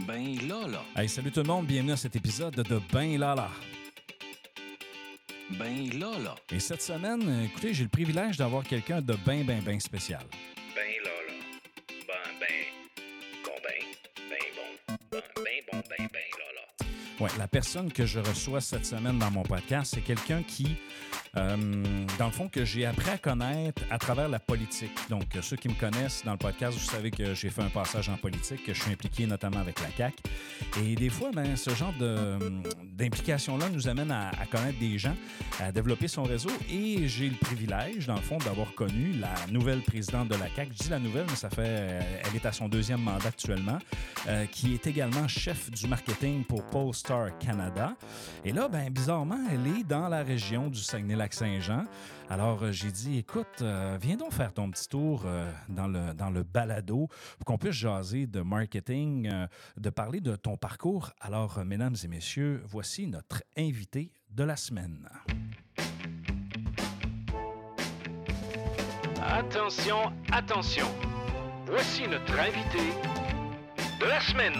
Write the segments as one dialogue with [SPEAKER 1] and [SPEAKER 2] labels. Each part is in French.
[SPEAKER 1] Ben Lala.
[SPEAKER 2] Hey, salut tout le monde, bienvenue à cet épisode de Ben Lala.
[SPEAKER 1] Ben Lala.
[SPEAKER 2] Et cette semaine, euh, écoutez, j'ai le privilège d'avoir quelqu'un de ben, ben, ben spécial.
[SPEAKER 3] Ben Lala. Ben, ben. Bon, ben. Ben bon. Ben, ben bon, ben, ben Lala.
[SPEAKER 2] Ouais, la personne que je reçois cette semaine dans mon podcast, c'est quelqu'un qui, euh, dans le fond, que j'ai appris à connaître à travers la politique. Donc, euh, ceux qui me connaissent dans le podcast, vous savez que j'ai fait un passage en politique, que je suis impliqué notamment avec la CAQ. Et des fois, ben, ce genre de, d'implication-là nous amène à, connaître des gens, à développer son réseau. Et j'ai le privilège, dans le fond, d'avoir connu la nouvelle présidente de la CAQ. Je dis la nouvelle, mais ça fait, euh, elle est à son deuxième mandat actuellement, euh, qui est également chef du marketing pour Polestar Canada. Et là, ben, bizarrement, elle est dans la région du Saguenay-Lac-Saint-Jean. Alors, euh, j'ai dit, écoute, euh, viens donc faire ton petit tour euh, dans, le, dans le balado pour qu'on puisse jaser de marketing, euh, de parler de ton parcours. Alors, mesdames et messieurs, voici notre invité de la semaine.
[SPEAKER 3] Attention, attention. Voici notre invité de la semaine.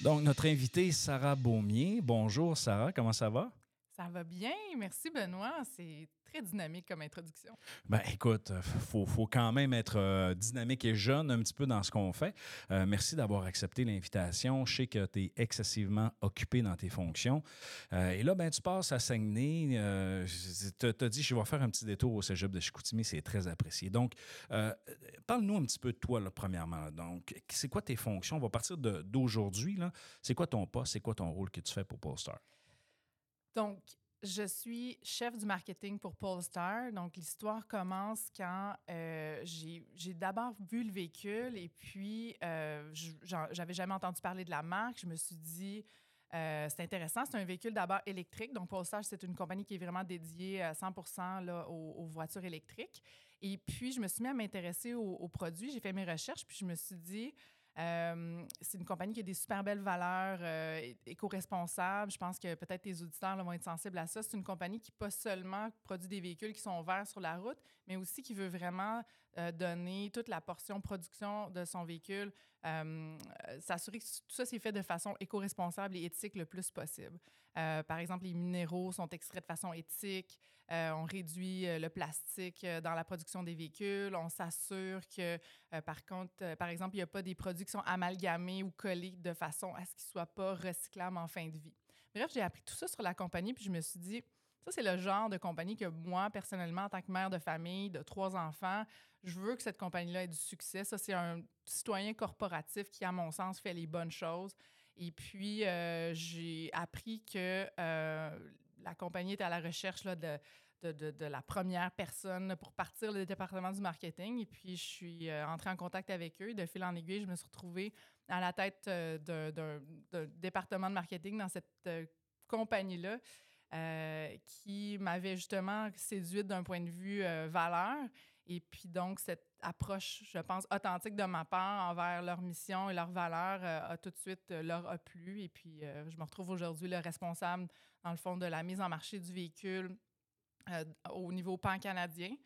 [SPEAKER 2] Donc, notre invitée, Sarah Beaumier. Bonjour, Sarah, comment ça va?
[SPEAKER 4] Ça va bien, merci Benoît. C'est très dynamique comme introduction.
[SPEAKER 2] Ben écoute, il faut, faut quand même être euh, dynamique et jeune un petit peu dans ce qu'on fait. Euh, merci d'avoir accepté l'invitation. Je sais que tu es excessivement occupé dans tes fonctions. Euh, et là, ben, tu passes à Saguenay. Euh, tu as dit, je vais faire un petit détour au cégep de Chicoutimi. C'est très apprécié. Donc, euh, parle-nous un petit peu de toi, premièrement. Donc, c'est quoi tes fonctions? On va partir d'aujourd'hui. C'est quoi ton poste? C'est quoi ton rôle que tu fais pour Polestar?
[SPEAKER 4] Donc, je suis chef du marketing pour Polestar. Donc, l'histoire commence quand euh, j'ai d'abord vu le véhicule et puis euh, j'avais jamais entendu parler de la marque. Je me suis dit, euh, c'est intéressant. C'est un véhicule d'abord électrique. Donc, Polestar, c'est une compagnie qui est vraiment dédiée à 100 là, aux, aux voitures électriques. Et puis, je me suis mis à m'intéresser aux produits. J'ai fait mes recherches, puis je me suis dit, euh, c'est une compagnie qui a des super belles valeurs euh, éco-responsables. Je pense que peut-être tes auditeurs vont être sensibles à ça. C'est une compagnie qui pas seulement produit des véhicules qui sont verts sur la route, mais aussi qui veut vraiment euh, donner toute la portion production de son véhicule, euh, euh, s'assurer que tout ça c'est fait de façon éco-responsable et éthique le plus possible. Par exemple, les minéraux sont extraits de façon éthique. On réduit le plastique dans la production des véhicules. On s'assure que, par contre, par exemple, il n'y a pas des produits qui sont amalgamés ou collés de façon à ce qu'ils ne soient pas recyclables en fin de vie. Bref, j'ai appris tout ça sur la compagnie, puis je me suis dit, ça, c'est le genre de compagnie que moi, personnellement, en tant que mère de famille, de trois enfants, je veux que cette compagnie-là ait du succès. Ça, c'est un citoyen corporatif qui, à mon sens, fait les bonnes choses. Et puis, euh, j'ai appris que euh, la compagnie était à la recherche de, la première personne pour partir le département du marketing. Et puis, je suis euh, entrée en contact avec eux. De fil en aiguille, je me suis retrouvée à la tête d'un- département de marketing dans cette compagnie-là. Euh, qui m'avait justement séduite d'un point de vue euh, valeur. Et puis donc, cette approche, je pense, authentique de ma part envers leur mission et leurs valeurs euh, a tout de suite leur a plu. Et puis, je me retrouve aujourd'hui le responsable, dans le fond, de la mise en marché du véhicule au niveau pan-canadien.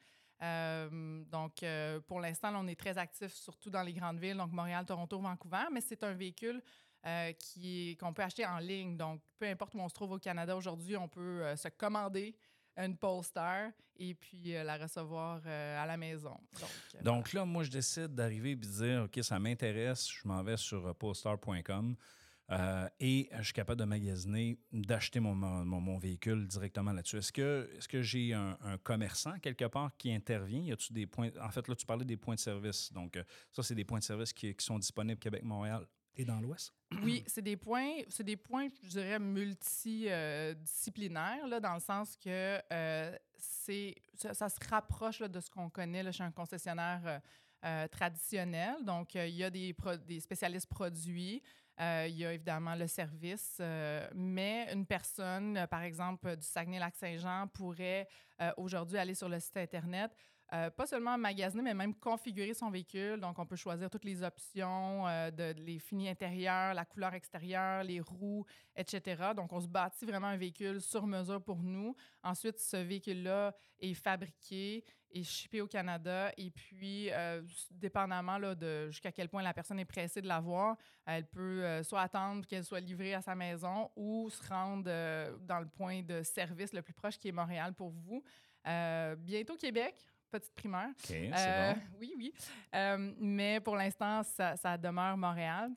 [SPEAKER 4] Donc, pour l'instant, on est très actifs, surtout dans les grandes villes, donc Montréal, Toronto, Vancouver, mais c'est un véhicule euh, qui qu'on peut acheter en ligne. Donc, peu importe où on se trouve au Canada aujourd'hui, on peut euh, se commander une Polestar et puis euh, la recevoir à la maison. Donc,
[SPEAKER 2] Donc là, moi, je décide d'arriver et de dire, OK, ça m'intéresse, je m'en vais sur polestar.com euh, et je suis capable de magasiner, d'acheter mon, mon, mon véhicule directement là-dessus. Est-ce que, est que j'ai un, un commerçant quelque part qui intervient? Y a-tu des points... En fait, là, tu parlais des points de service. Donc, ça, c'est des points de service qui, qui sont disponibles Québec, Montréal et dans l'Ouest?
[SPEAKER 4] Oui, c'est des points, c'est des points, je dirais, multidisciplinaires, là, dans le sens que euh, c'est, ça, se rapproche de ce qu'on connaît là, chez un concessionnaire euh, euh, traditionnel. Donc, euh, il y a des, spécialistes produits, euh, il y a évidemment le service, euh, mais une personne, euh, par exemple, du Saguenay-Lac-Saint-Jean pourrait euh, aujourd'hui aller sur le site Internet, euh, pas seulement magasiner, mais même configurer son véhicule. Donc, on peut choisir toutes les options, euh, les finis intérieurs, la couleur extérieure, les roues, etc. Donc, on se bâtit vraiment un véhicule sur mesure pour nous. Ensuite, ce véhicule-là est fabriqué est shippée au Canada. Et puis, euh, dépendamment là, de jusqu'à quel point la personne est pressée de l'avoir, elle peut soit attendre qu'elle soit livrée à sa maison ou se rendre dans le point de service le plus proche qui est Montréal pour vous. Bientôt Québec, petite.
[SPEAKER 2] OK, c'est
[SPEAKER 4] Euh,
[SPEAKER 2] bon.
[SPEAKER 4] Oui, oui. Euh, mais pour l'instant, ça, ça demeure Montréal.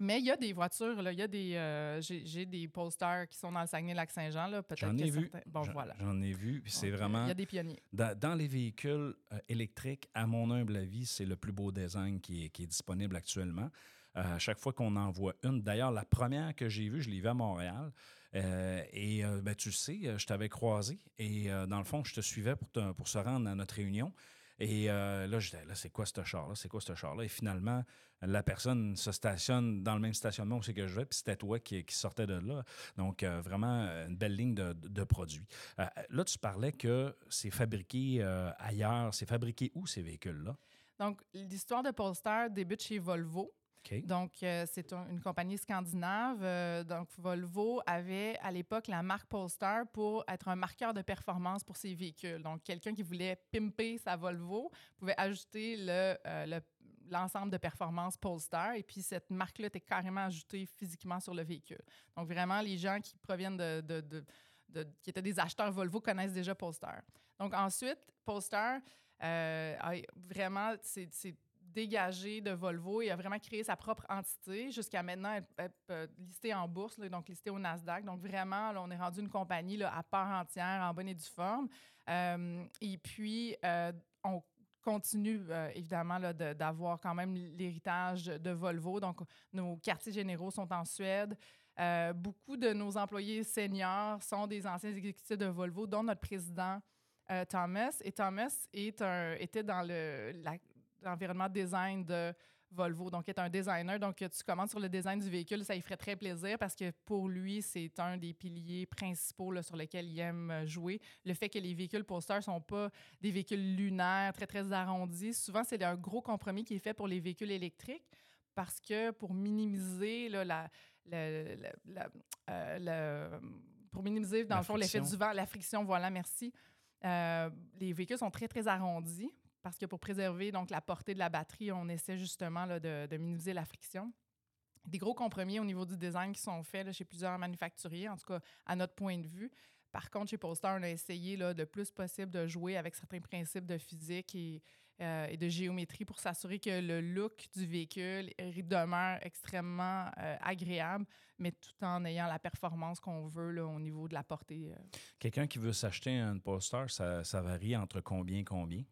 [SPEAKER 4] Mais il y a des voitures, là, il y a des. euh, J'ai des posters qui sont dans le Saguenay-Lac-Saint-Jean. là, Peut-être
[SPEAKER 2] J'en
[SPEAKER 4] que
[SPEAKER 2] ai vu.
[SPEAKER 4] certains- Bon,
[SPEAKER 2] J'en-
[SPEAKER 4] voilà.
[SPEAKER 2] J'en ai vu. C'est vraiment.
[SPEAKER 4] Il y a des pionniers.
[SPEAKER 2] Dans, dans les véhicules électriques, à mon humble avis, c'est le plus beau design qui est, qui est disponible actuellement. Euh, à chaque fois qu'on en voit une, d'ailleurs, la première que j'ai vue, je l'ai vue à Montréal. Euh, et euh, ben, tu sais, euh, je t'avais croisé et dans le fond, je te suivais pour, pour se rendre à notre réunion. Et là, j'étais là, c'est quoi ce char-là? C'est quoi ce char-là? Et finalement, la personne se stationne dans le même stationnement où c'est que je vais, puis c'était toi qui, qui sortais de là. Donc, vraiment, une belle ligne de, de produits. Là, tu parlais que c'est fabriqué ailleurs. C'est fabriqué où, ces véhicules-là?
[SPEAKER 4] Donc, l'histoire de Polestar débute chez Volvo. Donc, euh, c'est un- une compagnie scandinave. Euh, donc, Volvo avait à l'époque la marque Polestar pour être un marqueur de performance pour ses véhicules. Donc, quelqu'un qui voulait pimper sa Volvo pouvait ajouter euh, le- l'ensemble de performance Polestar et puis cette marque-là était carrément ajoutée physiquement sur le véhicule. Donc, vraiment, les gens qui proviennent de, qui étaient des acheteurs Volvo connaissent déjà Polestar. Donc, ensuite, Polestar, vraiment, c'est c'est dégagé de Volvo et a vraiment créé sa propre entité. Jusqu'à maintenant, elle, elle peut listée en bourse, donc listée au Nasdaq. Donc vraiment, on est rendu une compagnie à part entière, en bonne et due forme. Euh, et puis, euh, on continue euh, évidemment d'avoir quand même l'héritage de Volvo. Donc, nos quartiers généraux sont en Suède. Euh, beaucoup de nos employés seniors sont des anciens exécutifs de Volvo, dont notre président euh, Thomas. Et Thomas est était dans le, la- l'environnement design de Volvo, donc est un designer. Donc, tu commences sur le design du véhicule, ça lui ferait très plaisir parce que pour lui, c'est un des piliers principaux là, sur lesquels il aime euh, jouer. Le fait que les véhicules Polestar ne sont pas des véhicules lunaires, très, très arrondis. Souvent, c'est un gros compromis qui est fait pour les véhicules électriques parce que pour minimiser là, la, la- euh, le- pour minimiser, dans
[SPEAKER 2] La
[SPEAKER 4] le fond, l'effet du vent, la friction, voilà, merci. Euh, les véhicules sont très, très arrondis parce que pour préserver donc, la portée de la batterie, on essaie justement là, de, minimiser la friction. Des gros compromis au niveau du design qui sont faits chez plusieurs manufacturiers, en tout cas à notre point de vue. Par contre, chez Polestar, on a essayé là, le plus possible de jouer avec certains principes de physique et, euh, de géométrie pour s'assurer que le look du véhicule demeure extrêmement euh, agréable, mais tout en ayant la performance qu'on veut là, au niveau de la portée. euh.
[SPEAKER 2] Quelqu'un qui veut s'acheter un Polestar, ça, ça varie entre combien et combien?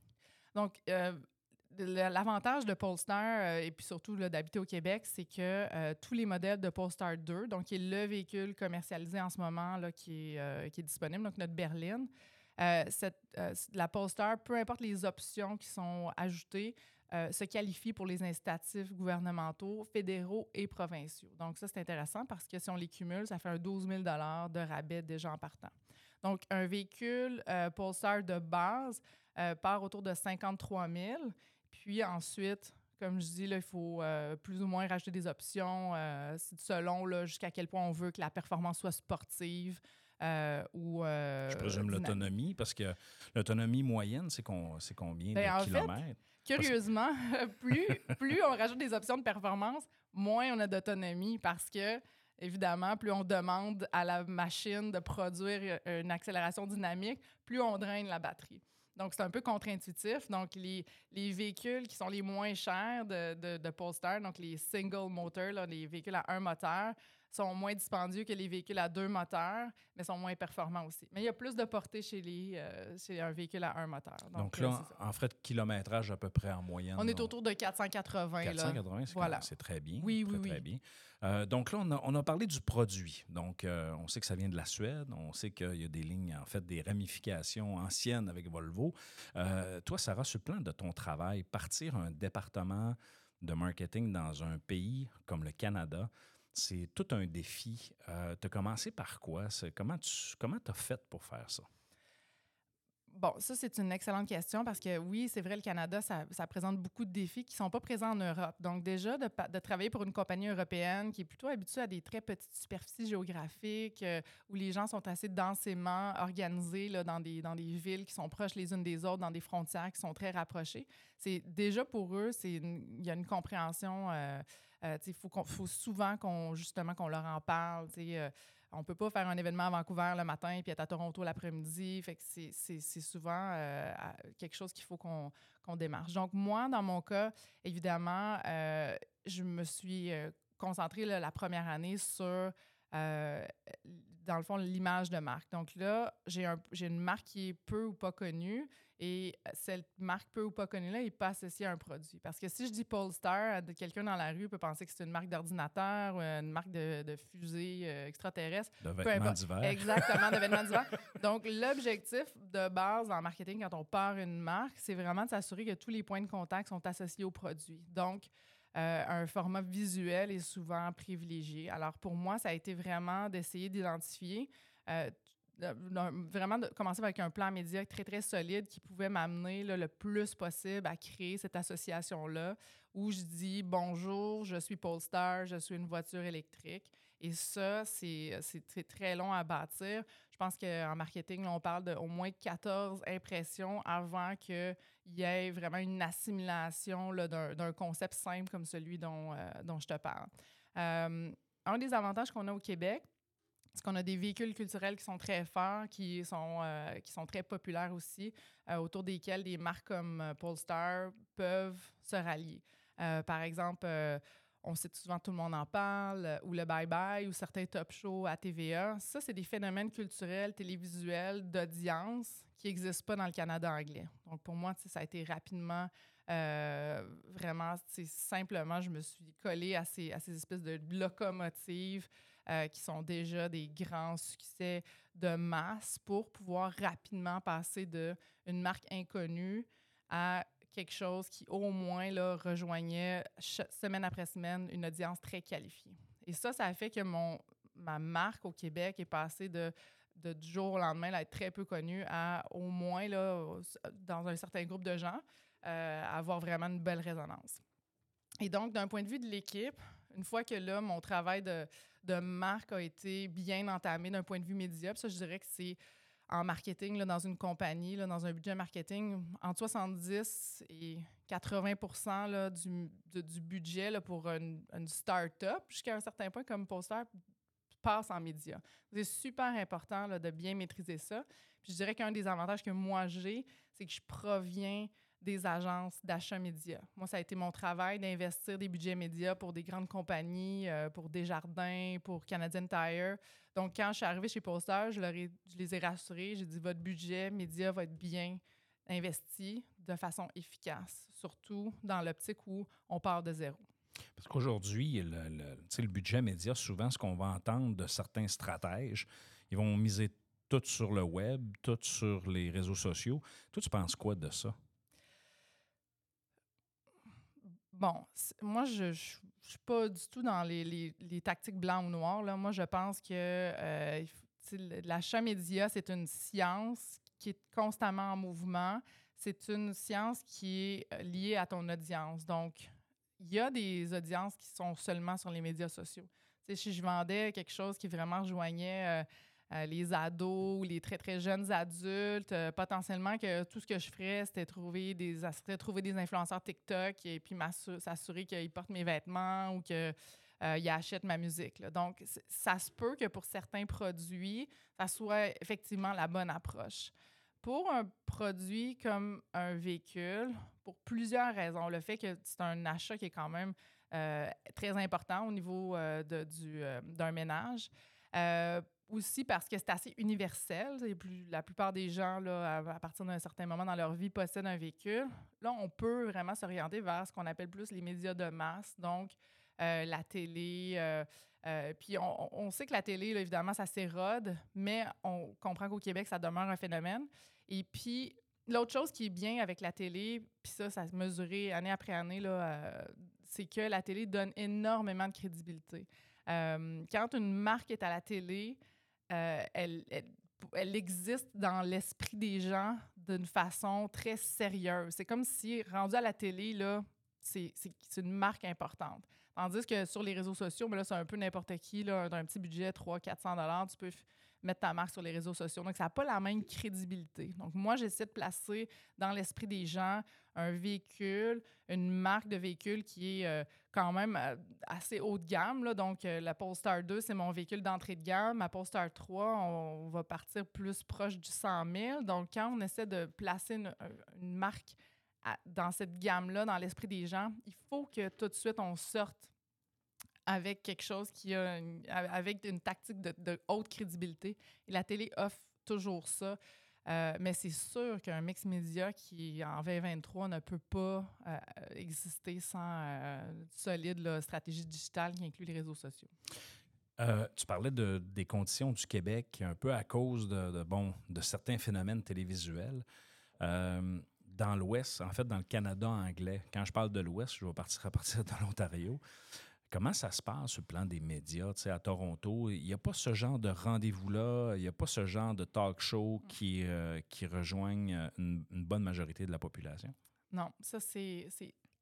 [SPEAKER 4] Donc, euh, l'avantage de Polestar, euh, et puis surtout d'habiter au Québec, c'est que euh, tous les modèles de Polestar 2, donc qui est le véhicule commercialisé en ce moment qui, est, disponible, donc notre berline, la Polestar, peu importe les options qui sont ajoutées, se qualifie pour les incitatifs gouvernementaux, fédéraux et provinciaux. Donc ça, c'est intéressant parce que si on les cumule, ça fait un 12 000 de rabais déjà en partant. Donc, un véhicule euh, Polestar de base euh, part autour de 53 000. Puis ensuite, comme je dis, là, il faut euh, plus ou moins rajouter des options euh, selon jusqu'à quel point on veut que la performance soit sportive euh, ou.
[SPEAKER 2] Je présume l'autonomie, parce que l'autonomie moyenne, c'est combien
[SPEAKER 4] Ben, en
[SPEAKER 2] de
[SPEAKER 4] fait,
[SPEAKER 2] kilomètres?
[SPEAKER 4] Curieusement, plus, plus on rajoute des options de performance, moins on a d'autonomie parce que, évidemment, plus on demande à la machine de produire une accélération dynamique, plus on draine la batterie. Donc, c'est un peu contre-intuitif. Donc, les, les véhicules qui sont les moins chers de, de, de Polestar, donc les single motors, les véhicules à un moteur, sont moins dispendieux que les véhicules à deux moteurs, mais sont moins performants aussi. Mais il y a plus de portée chez, les, euh, chez un véhicule à un moteur.
[SPEAKER 2] Donc,
[SPEAKER 4] euh,
[SPEAKER 2] là, en frais de kilométrage à peu près en moyenne.
[SPEAKER 4] On est autour de 480. là.
[SPEAKER 2] 480, c'est
[SPEAKER 4] Voilà.
[SPEAKER 2] très bien.
[SPEAKER 4] Oui,
[SPEAKER 2] très,
[SPEAKER 4] oui,
[SPEAKER 2] très
[SPEAKER 4] oui.
[SPEAKER 2] bien. Euh, donc là, on a, on a parlé du produit. Donc, euh, on sait que ça vient de la Suède. On sait qu'il y a des lignes, en fait, des ramifications anciennes avec Volvo. Toi, Sarah, sur le plan de ton travail, partir un département de marketing dans un pays comme le Canada, c'est tout un défi. tu as commencé par quoi? Comment tu comment as fait pour faire ça?
[SPEAKER 4] Bon, ça, c'est une excellente question parce que oui, c'est vrai, le Canada, ça, présente beaucoup de défis qui ne sont pas présents en Europe. Donc, déjà, de, travailler pour une compagnie européenne qui est plutôt habituée à des très petites superficies géographiques, euh, où les gens sont assez densément organisés là, dans, des, dans des villes qui sont proches les unes des autres, dans des frontières qui sont très rapprochées, c'est déjà pour eux, il y a une compréhension. euh, euh, il faut, souvent qu'on justement leur en parle. euh, on peut pas faire un événement à Vancouver le matin puis être à Toronto l'après-midi. C'est- souvent euh, quelque chose qu'il faut qu'on qu'on démarche. Donc, moi, dans mon cas, évidemment, euh, je me suis euh, concentrée la première année sur, dans le fond, l'image de marque. Donc là, j'ai un- une marque qui est peu ou pas connue et cette marque peu ou pas connue-là n'est pas associée à un produit. Parce que si je dis Polestar, euh, quelqu'un dans la rue peut penser que c'est une marque d'ordinateur, ou une marque de, de fusée euh, extraterrestre.
[SPEAKER 2] De vêtements d'hiver.
[SPEAKER 4] Exactement, de vêtements d'hiver. Donc, l'objectif de base en marketing, quand on part une marque, c'est vraiment de s'assurer que tous les points de contact sont associés au produit. Donc, euh, un format visuel est souvent privilégié. Alors, pour moi, ça a été vraiment d'essayer d'identifier, euh, de- de- vraiment de commencer avec un plan média très, très solide qui pouvait m'amener le plus possible à créer cette association-là où je dis bonjour, je suis Polestar, je suis une voiture électrique. Et ça, c'est très, très long à bâtir. Je pense qu'en marketing, on parle d'au moins 14 impressions avant qu'il y ait vraiment une assimilation d'un concept simple comme celui dont, euh, dont je te parle. Euh, un des avantages qu'on a au Québec, c'est qu'on a des véhicules culturels qui sont très forts, qui sont, euh, qui sont très populaires aussi, euh, autour desquels des marques comme euh, Polestar peuvent se rallier. Par exemple, on sait souvent tout le monde en parle, ou le Bye Bye, ou certains top shows à TVA. Ça, c'est des phénomènes culturels, télévisuels, d'audience qui n'existent pas dans le Canada anglais. Donc, pour moi, ça a été rapidement, euh, vraiment, simplement, je me suis collée à ces, à ces espèces de locomotives euh, qui sont déjà des grands succès de masse pour pouvoir rapidement passer de une marque inconnue à quelque chose qui, au moins, là, rejoignait semaine après semaine une audience très qualifiée. Et ça, ça a fait que mon, ma marque au Québec est passée de, du jour au lendemain là, être très peu connue à, au moins, là, dans un certain groupe de gens, euh, avoir vraiment une belle résonance. Et donc, d'un point de vue de l'équipe, une fois que là, mon travail de, de marque a été bien entamé d'un point de vue média, puis ça, je dirais que c'est en marketing, là, dans une compagnie, là, dans un budget marketing, entre 70 et 80 là, du, du budget pour une, une start-up, jusqu'à un certain point, comme Poster, passe en médias. C'est super important là, de bien maîtriser ça. Puis je dirais qu'un des avantages que moi j'ai, c'est que je proviens des agences d'achat médias. Moi, ça a été mon travail d'investir des budgets médias pour des grandes compagnies, euh, pour Desjardins, pour Canadian Tire. Donc, quand je suis arrivée chez Poster, je, les ai rassurés. J'ai dit, votre budget média va être bien investi de façon efficace, surtout dans l'optique où on part de zéro.
[SPEAKER 2] Parce qu'aujourd'hui, le, le budget média, souvent, ce qu'on va entendre de certains stratèges, ils vont miser tout sur le web, tout sur les réseaux sociaux. Toi, tu penses quoi de ça?
[SPEAKER 4] Bon, moi, je ne suis pas du tout dans les, les- tactiques blanc ou noir. Là. Moi, je pense que euh, l'achat média, c'est une science qui est constamment en mouvement. C'est une science qui est euh, liée à ton audience. Donc, il y a des audiences qui sont seulement sur les médias sociaux. Si je vendais quelque chose qui vraiment rejoignait euh, euh, les ados ou les très, très jeunes adultes, euh, potentiellement que tout ce que je ferais, c'était trouver des, trouver des influenceurs TikTok et puis s'assurer qu'ils portent mes vêtements ou qu'ils achètent ma musique. Donc, ça se peut que pour certains produits, ça soit effectivement la bonne approche. Pour un produit comme un véhicule, pour plusieurs raisons, le fait que c'est un achat qui est quand même euh, très important au niveau euh, euh, d'un ménage. Aussi parce que c'est assez universel. Plus, la plupart des gens, à, partir d'un certain moment dans leur vie, possèdent un véhicule. Là, on peut vraiment s'orienter vers ce qu'on appelle plus les médias de masse, donc euh, la télé. euh, euh, puis on, sait que la télé, évidemment, ça s'érode, mais on comprend qu'au Québec, ça demeure un phénomène. Et puis, l'autre chose qui est bien avec la télé, puis ça, ça se mesurait année après année, là, c'est que la télé donne énormément de crédibilité. Quand une marque est à la télé, euh, elle, elle- existe dans l'esprit des gens d'une façon très sérieuse. C'est comme si, rendu à la télé, là, c'est une marque importante. Tandis que sur les réseaux sociaux, mais là, c'est un peu n'importe qui, là, d'un petit budget, 300-400 tu peux mettre ta marque sur les réseaux sociaux. Donc, ça n'a pas la même crédibilité. Donc, moi, j'essaie de placer dans l'esprit des gens un véhicule, une marque de véhicule qui est euh, quand même euh, assez haut de gamme. Là. Donc, euh, la Polestar 2, c'est mon véhicule d'entrée de gamme. Ma Polestar 3, on va partir plus proche du 100 000. Donc, quand on essaie de placer une, marque dans cette gamme-là, dans l'esprit des gens, il faut que tout de suite, on sorte avec quelque chose qui a une, avec une tactique de, haute crédibilité. La télé offre toujours ça. Euh, mais c'est sûr qu'un mix média qui, en 2023, ne peut pas euh, exister sans euh, solide là, stratégie digitale qui inclut les réseaux sociaux.
[SPEAKER 2] Euh, tu parlais de, des conditions du Québec un peu à cause de, bon, de certains phénomènes télévisuels. Dans l'Ouest, en fait, dans le Canada anglais, quand je parle de l'Ouest, je vais partir à partir de l'Ontario. Comment ça se passe sur le plan des médias, tu sais, à Toronto? Il n'y a pas ce genre de rendez-vous-là, il n'y a pas ce genre de talk show qui, euh, qui rejoignent une, une bonne majorité de la population?
[SPEAKER 4] Non, ça, c'est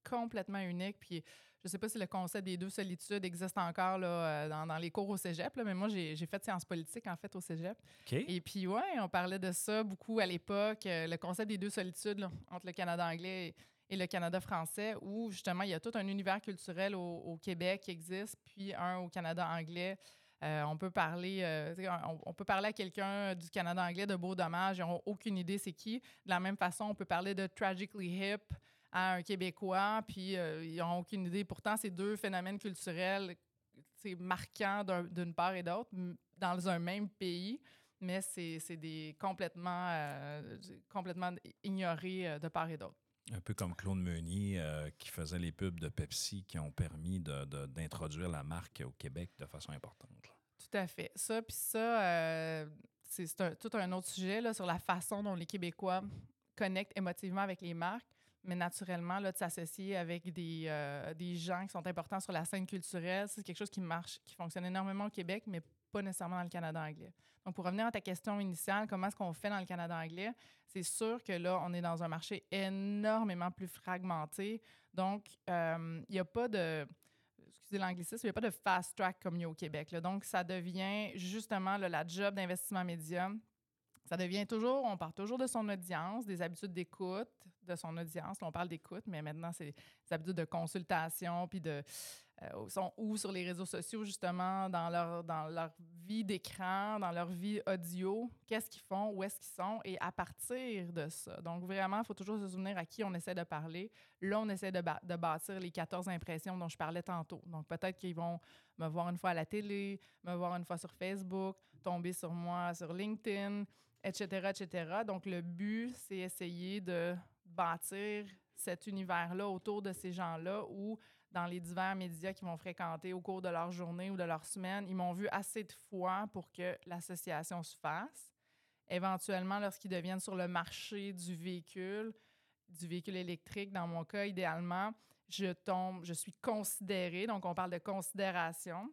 [SPEAKER 4] complètement unique. Puis, je ne sais pas si le concept des deux solitudes existe encore là, euh, dans, dans les cours au cégep, là, mais moi, j'ai fait sciences politiques, en fait, au cégep.
[SPEAKER 2] OK.
[SPEAKER 4] Et puis, ouais, on parlait de ça beaucoup à l'époque, euh, le concept des deux solitudes là, entre le Canada anglais et, et le Canada français, où justement, il y a tout un univers culturel au, Québec qui existe, puis un au Canada anglais. Euh, on peut parler, euh, on, peut parler à quelqu'un du Canada anglais de beau dommage, ils n'ont aucune idée c'est qui. De la même façon, on peut parler de Tragically Hip à un Québécois, puis euh, ils n'ont aucune idée. Pourtant, c'est deux phénomènes culturels marquants d'un- d'une part et d'autre dans un même pays, mais c'est des complètement, complètement ignorés de part et d'autre.
[SPEAKER 2] Un peu comme Claude Meunier euh, qui faisait les pubs de Pepsi qui ont permis d'introduire la marque au Québec de façon importante.
[SPEAKER 4] Tout à fait. Ça, puis ça, euh, c'est tout un autre sujet là, sur la façon dont les Québécois connectent émotivement avec les marques, mais naturellement, là, de s'associer avec des, euh, des gens qui sont importants sur la scène culturelle, c'est quelque chose qui marche, qui fonctionne énormément au Québec, mais pas nécessairement dans le Canada anglais. Donc, pour revenir à ta question initiale, comment est-ce qu'on fait dans le Canada anglais? C'est sûr que là, on est dans un marché énormément plus fragmenté. Donc, euh, il n'y a pas de excusez l'anglicisme, il n'y a pas de fast track comme il y a au Québec. Donc, ça devient justement là, la job d'investissement média. Ça devient toujours, on parle toujours de son audience, des habitudes d'écoute de son audience. Là, on parle d'écoute, mais maintenant, c'est des habitudes de consultation, puis de euh, sont où sur les réseaux sociaux, justement, dans leur, dans leur vie d'écran, dans leur vie audio, qu'est-ce qu'ils font, où est-ce qu'ils sont, et à partir de ça. Donc, vraiment, il faut toujours se souvenir à qui on essaie de parler. Là, on essaie de, de bâtir les 14 impressions dont je parlais tantôt. Donc, peut-être qu'ils vont me voir une fois à la télé, me voir une fois sur Facebook, tomber sur moi sur LinkedIn, etc., etc. Donc, le but, c'est essayer de bâtir cet univers-là autour de ces gens-là où, dans les divers médias qu'ils vont fréquenter au cours de leur journée ou de leur semaine, ils m'ont vu assez de fois pour que l'association se fasse. Éventuellement, lorsqu'ils deviennent sur le marché du véhicule, du véhicule électrique, dans mon cas, idéalement, je tombe, je suis considérée, donc on parle de considération.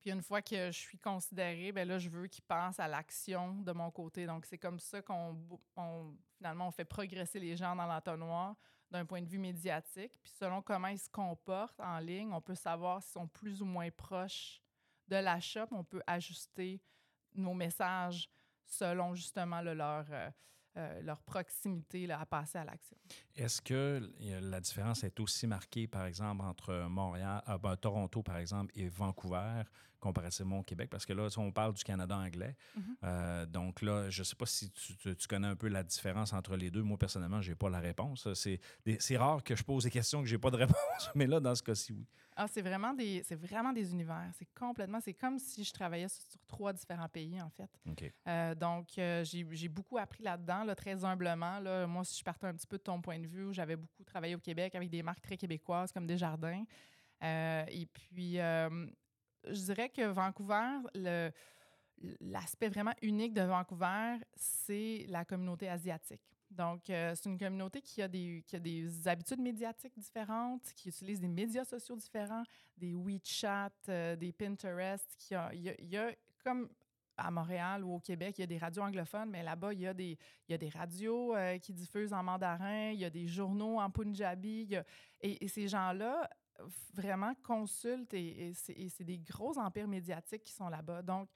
[SPEAKER 4] Puis une fois que je suis considérée, ben là, je veux qu'ils passent à l'action de mon côté. Donc, c'est comme ça qu'on, finalement, on fait progresser les gens dans l'entonnoir d'un point de vue médiatique. Puis selon comment ils se comportent en ligne, on peut savoir s'ils sont plus ou moins proches de l'achat. puis On peut ajuster nos messages selon justement leur, euh, euh, leur proximité à passer à l'action.
[SPEAKER 2] Est-ce que euh, la différence est aussi marquée, par exemple, entre Montréal, ah, ben, Toronto, par exemple, et Vancouver, comparativement au Québec? Parce que là, on parle du Canada anglais.
[SPEAKER 4] Mhm.
[SPEAKER 2] Euh, donc là, je ne sais pas si tu, tu- tu connais un peu la différence entre les deux. Moi, personnellement, je n'ai pas la réponse. C'est rare que je pose des questions que je n'ai pas de réponse, mais là, dans ce cas-ci, oui.
[SPEAKER 4] Ah, c'est vraiment des, vraiment des univers. C'est complètement, c'est comme si je travaillais sur, sur trois différents pays en fait. Euh, donc, euh, j'ai beaucoup appris là-dedans, là, très humblement. Là. Moi, si je partais un petit peu de ton point de vue, où j'avais beaucoup travaillé au Québec avec des marques très québécoises comme Desjardins. Euh, et puis, euh, je dirais que Vancouver, l'aspect vraiment unique de Vancouver, c'est la communauté asiatique. Donc, euh, c'est une communauté qui a, des, habitudes médiatiques différentes, qui utilise des médias sociaux différents, des WeChat, euh, des Pinterest. Qui a, il, y a, comme à Montréal ou au Québec, il y a des radios anglophones, mais là-bas, il y a des, radios euh, qui diffusent en mandarin, il y a des journaux en punjabi. et ces gens-là, vraiment consultent et, c'est des gros empires médiatiques qui sont là-bas. Donc,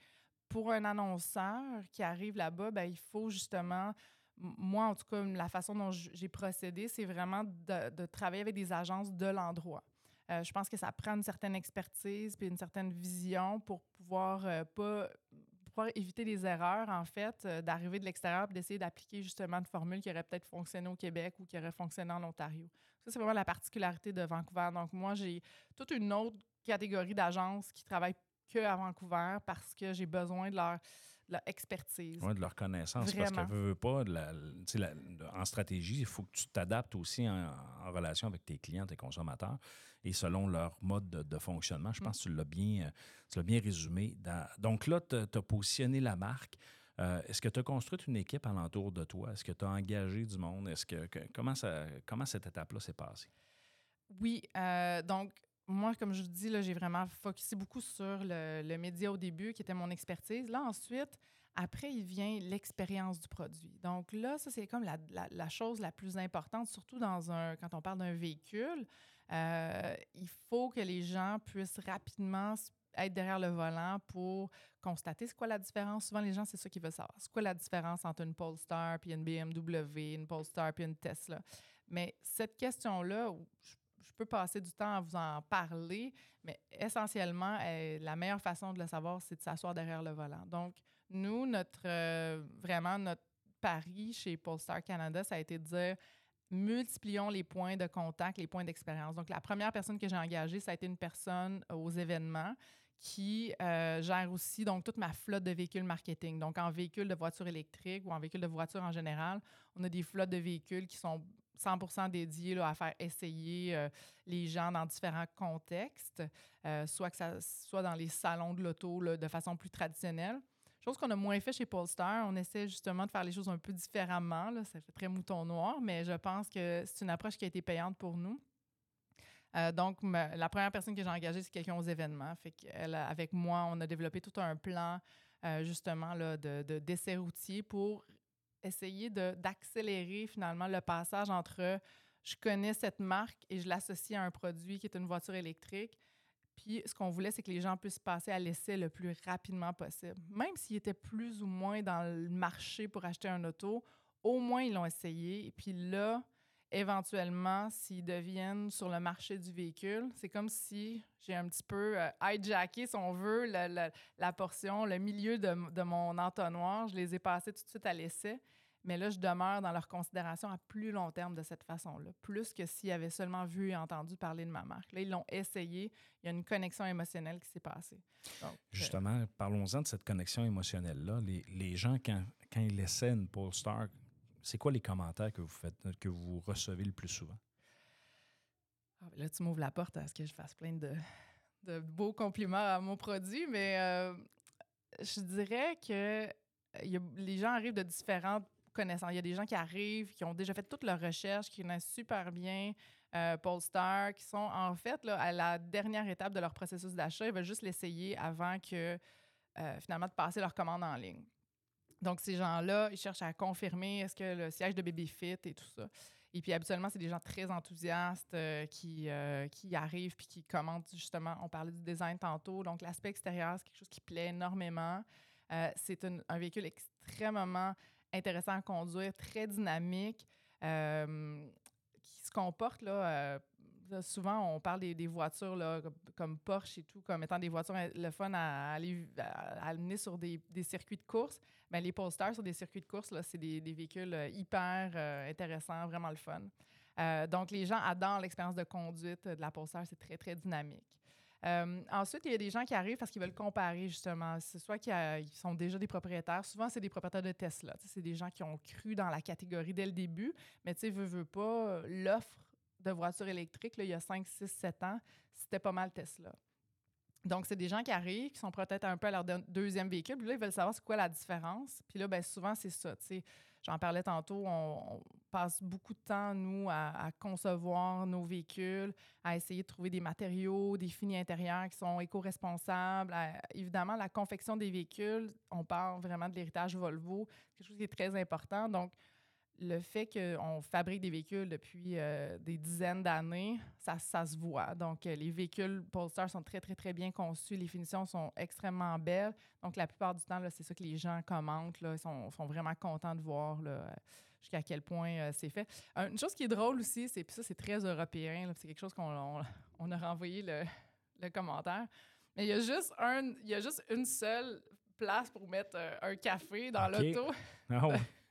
[SPEAKER 4] pour un annonceur qui arrive là-bas, ben, il faut justement, moi en tout cas, la façon dont j'ai procédé, c'est vraiment de, de travailler avec des agences de l'endroit. Euh, je pense que ça prend une certaine expertise puis une certaine vision pour pouvoir euh, pas pouvoir éviter les erreurs, en fait, euh, d'arriver de l'extérieur et d'essayer d'appliquer justement une formule qui aurait peut-être fonctionné au Québec ou qui aurait fonctionné en Ontario. Ça, c'est vraiment la particularité de Vancouver. Donc, moi, j'ai toute une autre catégorie d'agences qui travaillent que à Vancouver parce que j'ai besoin de leur, de leur expertise.
[SPEAKER 2] De leur connaissance. Parce que veux, veux pas, de la- tu sais, la- de- en stratégie, il faut que tu t'adaptes aussi en, en relation avec tes clients, tes consommateurs, et selon leur mode de, fonctionnement. Je pense que tu l'as bien, euh, tu bien résumé. Dans- donc là, tu as positionné la marque. Euh, Est-ce que tu as construit une équipe alentour de toi? Est-ce que tu as engagé du monde? Est-ce que, comment, cette étape-là s'est passée?
[SPEAKER 4] Oui, euh, donc moi, comme je vous dis, j'ai vraiment focusé beaucoup sur le, média au début, qui était mon expertise. Là, ensuite, après, il vient l'expérience du produit. Donc là, ça, c'est comme la, chose la plus importante, surtout quand on parle d'un véhicule. Euh, il faut que les gens puissent rapidement être derrière le volant pour constater c'est quoi la différence. Souvent, les gens, c'est ça qu'ils veulent savoir. C'est quoi la différence entre une Polestar puis une BMW, une Polestar puis une Tesla? Mais cette question-là, je peux passer du temps à vous en parler, mais essentiellement, euh, la meilleure façon de le savoir, c'est de s'asseoir derrière le volant. Donc, nous, notre euh, vraiment notre pari chez Polestar Canada, ça a été de dire multiplions les points de contact, les points d'expérience. Donc, la première personne que j'ai engagée, ça a été une personne aux événements qui euh, gère aussi donc toute ma flotte de véhicules marketing. Donc, en véhicule de voiture électrique ou en véhicule de voiture en général, on a des flottes de véhicules qui sont 100 dédiés là, à faire essayer euh, les gens dans différents contextes, euh, soit que ça soit dans les salons de l'auto de façon plus traditionnelle. Chose qu'on a moins fait chez Polestar. On essaie justement de faire les choses un peu différemment. là. Ça fait très mouton noir, mais je pense que c'est une approche qui a été payante pour nous. Euh, donc, la première personne que j'ai engagée, c'est quelqu'un aux événements. Fait qu'elle, avec moi, on a développé tout un plan, euh, justement, là, de, de, d'essais routiers pour essayer de, d'accélérer finalement le passage entre je connais cette marque et je l'associe à un produit qui est une voiture électrique. Puis ce qu'on voulait, c'est que les gens puissent passer à l'essai le plus rapidement possible. Même s'ils étaient plus ou moins dans le marché pour acheter un auto, au moins ils l'ont essayé. Et puis là, éventuellement, s'ils deviennent sur le marché du véhicule, c'est comme si j'ai un petit peu euh, hijacké, si on veut, la portion, le milieu de, de mon entonnoir. Je les ai passés tout de suite à l'essai. Mais là, je demeure dans leur considération à plus long terme de cette façon-là, plus que s'ils avaient seulement vu et entendu parler de ma marque. Là, ils l'ont essayé. Il y a une connexion émotionnelle qui s'est passée. Euh,
[SPEAKER 2] Justement, parlons-en de cette connexion émotionnelle-là. Les, les gens, quand, quand ils essaient une Polestar, c'est quoi les commentaires que vous faites, que vous recevez le plus souvent?
[SPEAKER 4] Ah, ben là, tu m'ouvres la porte à ce que je fasse plein de, beaux compliments à mon produit, mais euh, je dirais que euh, les gens arrivent de différentes connaissances. Il y a des gens qui arrivent, qui ont déjà fait toute leur recherche, qui connaissent super bien euh, Polestar, qui sont en fait à la dernière étape de leur processus d'achat. Ils veulent juste l'essayer avant que euh, finalement de passer leur commande en ligne. Donc, ces gens-là, ils cherchent à confirmer est-ce que le siège de bébé fit et tout ça. Et puis, habituellement, c'est des gens très enthousiastes euh, qui, euh, qui arrivent puis qui commentent justement. On parlait du design tantôt. Donc, l'aspect extérieur, c'est quelque chose qui plaît énormément. Euh, c'est un, véhicule extrêmement intéressant à conduire, très dynamique, qui se comporte là. Souvent, on parle des, voitures là, comme, Porsche et tout, comme étant des voitures le fun à, aller, amener sur des, circuits de course. Mais les Polestar sur des circuits de course, c'est des, véhicules euh, hyper euh, intéressants, vraiment le fun. Euh, donc, les gens adorent l'expérience de conduite de la Polestar. C'est très, très dynamique. Ensuite, il y a des gens qui arrivent parce qu'ils veulent comparer, justement. C'est soit qu'ils sont déjà des propriétaires. Souvent, c'est des propriétaires de Tesla. C'est des gens qui ont cru dans la catégorie dès le début. Mais tu sais, veux pas, l'offre de voitures électriques, il y a 5, 6, 7 ans, c'était pas mal Tesla. Donc, c'est des gens qui arrivent, qui sont peut-être un peu à leur de- deuxième véhicule. Puis là, ils veulent savoir c'est quoi la différence. Puis là, ben, souvent, c'est ça. j'en parlais tantôt, on, passe beaucoup de temps, nous, à, à concevoir nos véhicules, à essayer de trouver des matériaux, des finis intérieurs qui sont éco-responsables. À- évidemment, la confection des véhicules, on parle vraiment de l'héritage Volvo, quelque chose qui est très important. Donc, le fait qu'on fabrique des véhicules depuis euh, des dizaines d'années, ça, ça se voit. Donc, euh, les véhicules Polestar sont très, très, très bien conçus. Les finitions sont extrêmement belles. Donc, la plupart du temps, c'est ça que les gens commentent. Là. Ils sont, sont vraiment contents de voir jusqu'à quel point euh, c'est fait. Une chose qui est drôle aussi, c'est puis ça, c'est très européen. C'est quelque chose qu'on on, on a renvoyé le, le commentaire. Mais il y a juste un, il y a juste une seule place pour mettre un café dans
[SPEAKER 2] OK.
[SPEAKER 4] l'auto.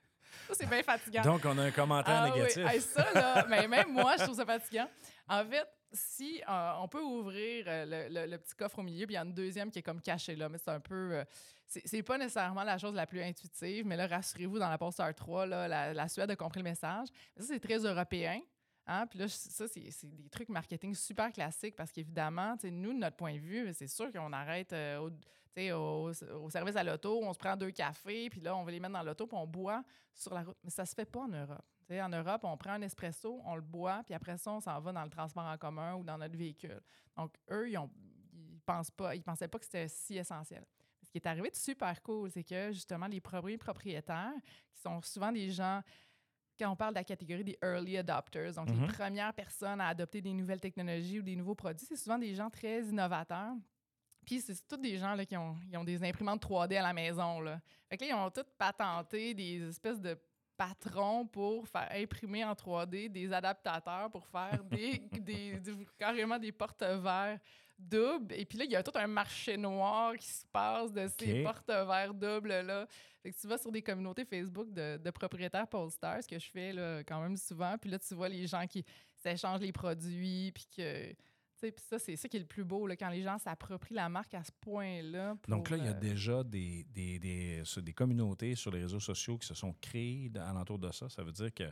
[SPEAKER 4] Ça, c'est bien fatigant.
[SPEAKER 2] Donc, on a un commentaire
[SPEAKER 4] Ah oui,
[SPEAKER 2] négatif.
[SPEAKER 4] hey, ça, là, mais même moi, je trouve ça fatigant. En fait, si euh, on peut ouvrir euh, le, le- le petit coffre au milieu, puis il y a une deuxième qui est comme cachée là, mais c'est un peu. euh, c'est pas nécessairement la chose la plus intuitive, mais là, rassurez-vous, dans la Polestar 3, là, la, la Suède a compris le message. Ça, c'est très européen. Hein? Puis là, ça, c'est des trucs marketing super classiques parce qu'évidemment, nous, de notre point de vue, c'est sûr qu'on arrête euh, au, sais, au, au service à l'auto, on se prend deux cafés, puis là, on va les mettre dans l'auto, puis on boit sur la route. Mais ça se fait pas en Europe. Tu sais, en Europe, on prend un espresso, on le boit, puis après ça, on s'en va dans le transport en commun ou dans notre véhicule. Donc, eux, ils, ont, ils pensent pas, ils pensaient pas que c'était si essentiel. Ce qui est arrivé de super cool, c'est que justement, les premiers propriétaires, qui sont souvent des gens, quand on parle de la catégorie des early adopters, donc
[SPEAKER 2] Mhm.
[SPEAKER 4] les premières personnes à adopter des nouvelles technologies ou des nouveaux produits, c'est souvent des gens très innovateurs. Puis c'est tous des gens là, qui ont, ils ont des imprimantes 3D à la maison. Là. Fait que là, ils ont tous patenté des espèces de patrons pour faire imprimer en 3D des adaptateurs pour faire des, carrément des porte-verres doubles. Et puis là, il y a tout un marché noir qui se passe de ces
[SPEAKER 2] OK.
[SPEAKER 4] porte-verres doubles-là. Fait que tu vas sur des communautés Facebook de, de propriétaires Polestar, ce que je fais là, quand même souvent. Puis là, tu vois les gens qui s'échangent les produits, puis que... Puis ça, c'est ça qui est le plus beau, là, quand les gens s'approprient la marque à ce point-là.
[SPEAKER 2] Donc là, il y a
[SPEAKER 4] euh,
[SPEAKER 2] déjà des, des, des, sur des communautés sur les réseaux sociaux qui se sont créées dans- alentour de ça. Ça veut dire qu'il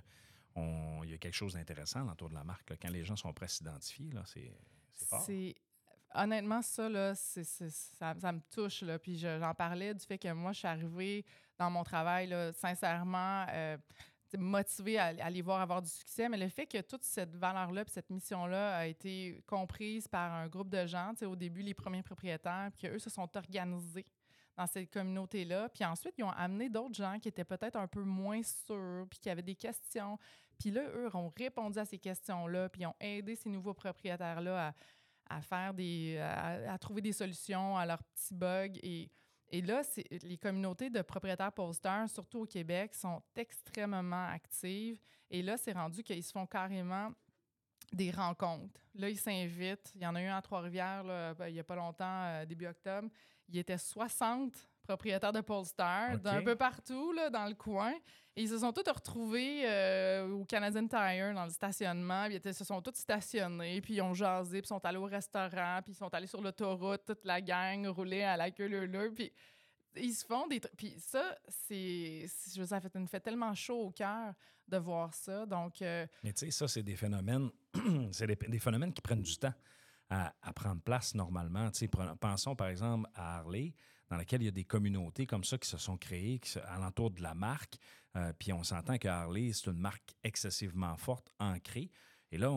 [SPEAKER 2] y a quelque chose d'intéressant alentour de la marque. là. Quand les gens sont prêts à s'identifier, c'est fort.
[SPEAKER 4] Honnêtement ça là, c'est- c'est- ça, ça me touche là. Puis je- j'en parlais du fait que moi je suis arrivée dans mon travail là, sincèrement euh, motivée à, à aller voir avoir du succès, mais le fait que toute cette valeur là, puis cette mission là a été comprise par un groupe de gens, au début les premiers propriétaires, puis qu'eux se sont organisés dans cette communauté-là. Puis ensuite, ils ont amené d'autres gens qui étaient peut-être un peu moins sûrs, puis qui avaient des questions. Puis là, eux ont répondu à ces questions-là, puis ont aidé ces nouveaux propriétaires-là à, faire des, à trouver des solutions à leurs petits bugs. Et, et là, les communautés de propriétaires posters, surtout au Québec, sont extrêmement actives. Et là, c'est rendu qu'ils se font carrément des rencontres. Là, ils s'invitent. Il y en a eu à Trois-Rivières ben, il n'y a pas longtemps, euh, début octobre. Il y était 60 propriétaires de Polestar
[SPEAKER 2] OK.
[SPEAKER 4] d'un peu partout là, dans le coin. Et ils se sont tous retrouvés euh, au Canadian Tire dans le stationnement. Puis Ils se sont tous stationnés, puis ils ont jasé, puis ils sont allés au restaurant, puis ils sont allés sur l'autoroute, toute la gang roulait à la queue leu Puis ils se font des trucs. Puis ça, c'est. c'est- je veux dire, ça fait, fait tellement chaud au cœur de voir ça. Donc, euh,
[SPEAKER 2] Mais tu sais, ça, c'est des phénomènes, c'est des, des phénomènes qui prennent du temps à, à prendre place normalement. Tu sais, pre- pensons par exemple à Harley, dans laquelle il y a des communautés comme ça qui se sont créées qui se- alentour de la marque. Euh, puis on s'entend que Harley, c'est une marque excessivement forte, ancrée. Et là,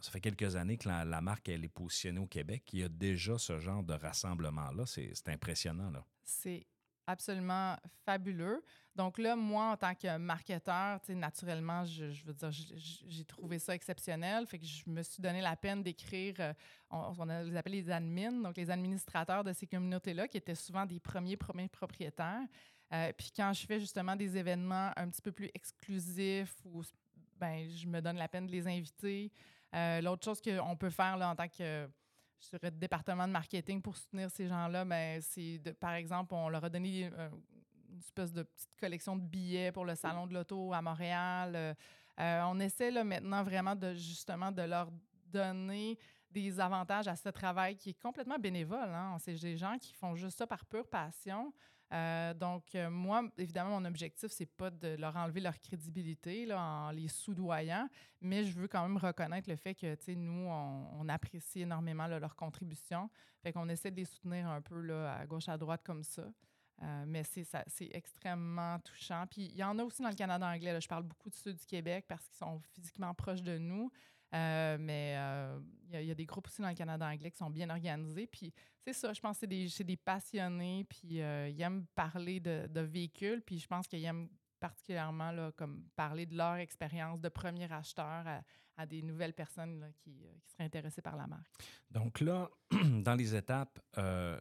[SPEAKER 2] ça fait quelques années que la, la marque elle est positionnée au Québec. Il y a déjà ce genre de rassemblement-là. C'est impressionnant. Là.
[SPEAKER 4] c'est absolument fabuleux. Donc là, moi, en tant que marketeur, naturellement, je, veux dire, j'ai trouvé ça exceptionnel. Fait que je me suis donné la peine d'écrire, euh, on, les appelle les admins, donc les administrateurs de ces communautés-là, qui étaient souvent des premiers, premiers propriétaires. Euh, puis quand je fais justement des événements un petit peu plus exclusifs, où ben, je me donne la peine de les inviter. Euh, L'autre chose qu'on peut faire là, en tant que je dirais, département de marketing pour soutenir ces gens-là, ben, c'est par exemple, on leur a donné euh, une espèce de petite collection de billets pour le salon de l'auto à Montréal. Euh, euh, on essaie là, maintenant vraiment de justement de leur donner des avantages à ce travail qui est complètement bénévole. Hein. C'est des gens qui font juste ça par pure passion. Euh, donc, euh, moi, évidemment, mon objectif, c'est pas de leur enlever leur crédibilité là, en les soudoyant, mais je veux quand même reconnaître le fait que, tu sais, nous, on, apprécie énormément leur contribution. Fait qu'on essaie de les soutenir un peu là, à gauche, à droite comme ça. Euh, mais c'est extrêmement touchant. Puis il y en a aussi dans le Canada anglais. là. Je parle beaucoup de ceux du Québec parce qu'ils sont physiquement proches de nous. Mais il y, y a des groupes aussi dans le Canada anglais qui sont bien organisés. Puis c'est ça, je pense que c'est des, des passionnés. Puis euh, ils aiment parler de, de véhicules. Puis je pense qu'ils aiment particulièrement là, comme parler de leur expérience de premier acheteur à, des nouvelles personnes là, qui, euh, qui seraient intéressées par la marque.
[SPEAKER 2] Donc là, dans les étapes, euh,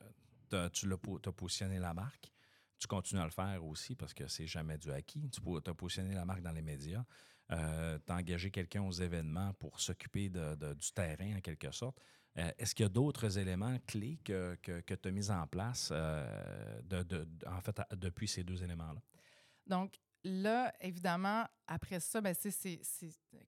[SPEAKER 2] tu as positionné la marque. Tu continues à le faire aussi parce que c'est jamais du acquis. Tu as positionné la marque dans les médias. tu as engagé quelqu'un aux événements pour s'occuper de- de- du terrain, en quelque sorte. Euh, Est-ce qu'il y a d'autres éléments clés que, que, tu as mis en place euh, de, de- de- en fait, depuis ces deux éléments-là?
[SPEAKER 4] Donc là, évidemment, après ça, ben, c'est,